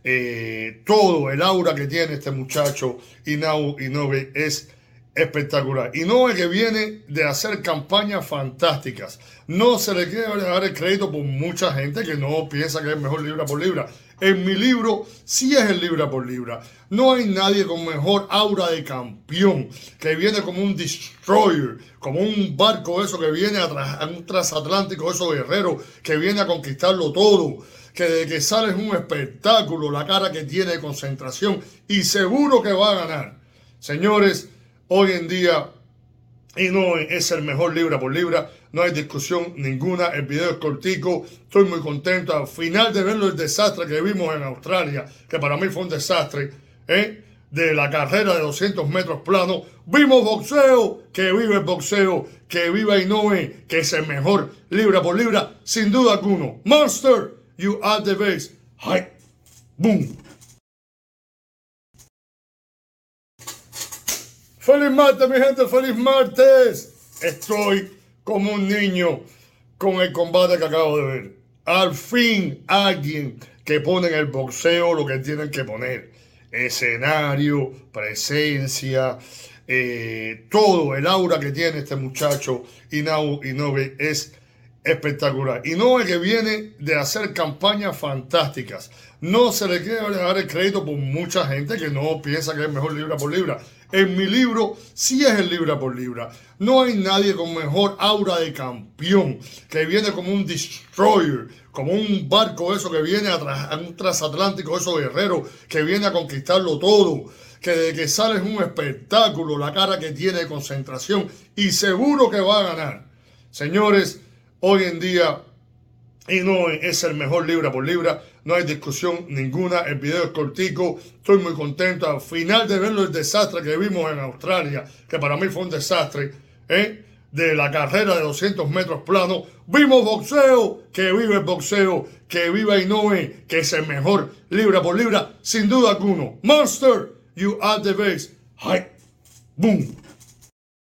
eh, todo, el aura que tiene este muchacho Inau Inoue es espectacular. Y no es que viene de hacer campañas fantásticas. No se le quiere dar el crédito por mucha gente que no piensa que es mejor libra por libra. En mi libro sí es el libra por libra. No hay nadie con mejor aura de campeón, que viene como un destroyer, como un barco eso que viene a, un transatlántico, esos guerreros que viene a conquistarlo todo que de que sale es un espectáculo, la cara que tiene de concentración y seguro que va a ganar. Señores, hoy en día y no es el mejor libra por libra, no hay discusión ninguna, el video es cortico, estoy muy contento, al final de verlo el desastre que vimos en Australia, que para mí fue un desastre, ¿eh? de la carrera de 200 metros plano, vimos boxeo, que vive el boxeo, que viva Inoue, que es el mejor libra por libra, sin duda alguno. Monster, you are the best. Hi, boom. Feliz martes, mi gente, feliz martes. Estoy como un niño con el combate que acabo de ver. Al fin alguien que pone en el boxeo lo que tienen que poner. Escenario, presencia, eh, todo, el aura que tiene este muchacho Inau Inoue es espectacular. Es que viene de hacer campañas fantásticas. No se le quiere dar el crédito por mucha gente que no piensa que es mejor libra por libra. En mi libro sí es el libra por libra. No hay nadie con mejor aura de campeón, que viene como un destroyer, como un barco eso que viene a, un transatlántico, esos guerreros que viene a conquistarlo todo que de que sale es un espectáculo, la cara que tiene de concentración y seguro que va a ganar. Señores, hoy en día y es el mejor libra por libra, no hay discusión ninguna, el video es cortico, estoy muy contento, al final de verlo el desastre que vimos en Australia, que para mí fue un desastre, ¿eh? de la carrera de 200 metros planos, vimos boxeo, que vive el boxeo, que viva Inoue, que es el mejor libra por libra, sin duda alguno. Monster, you are the best. Hi. Boom.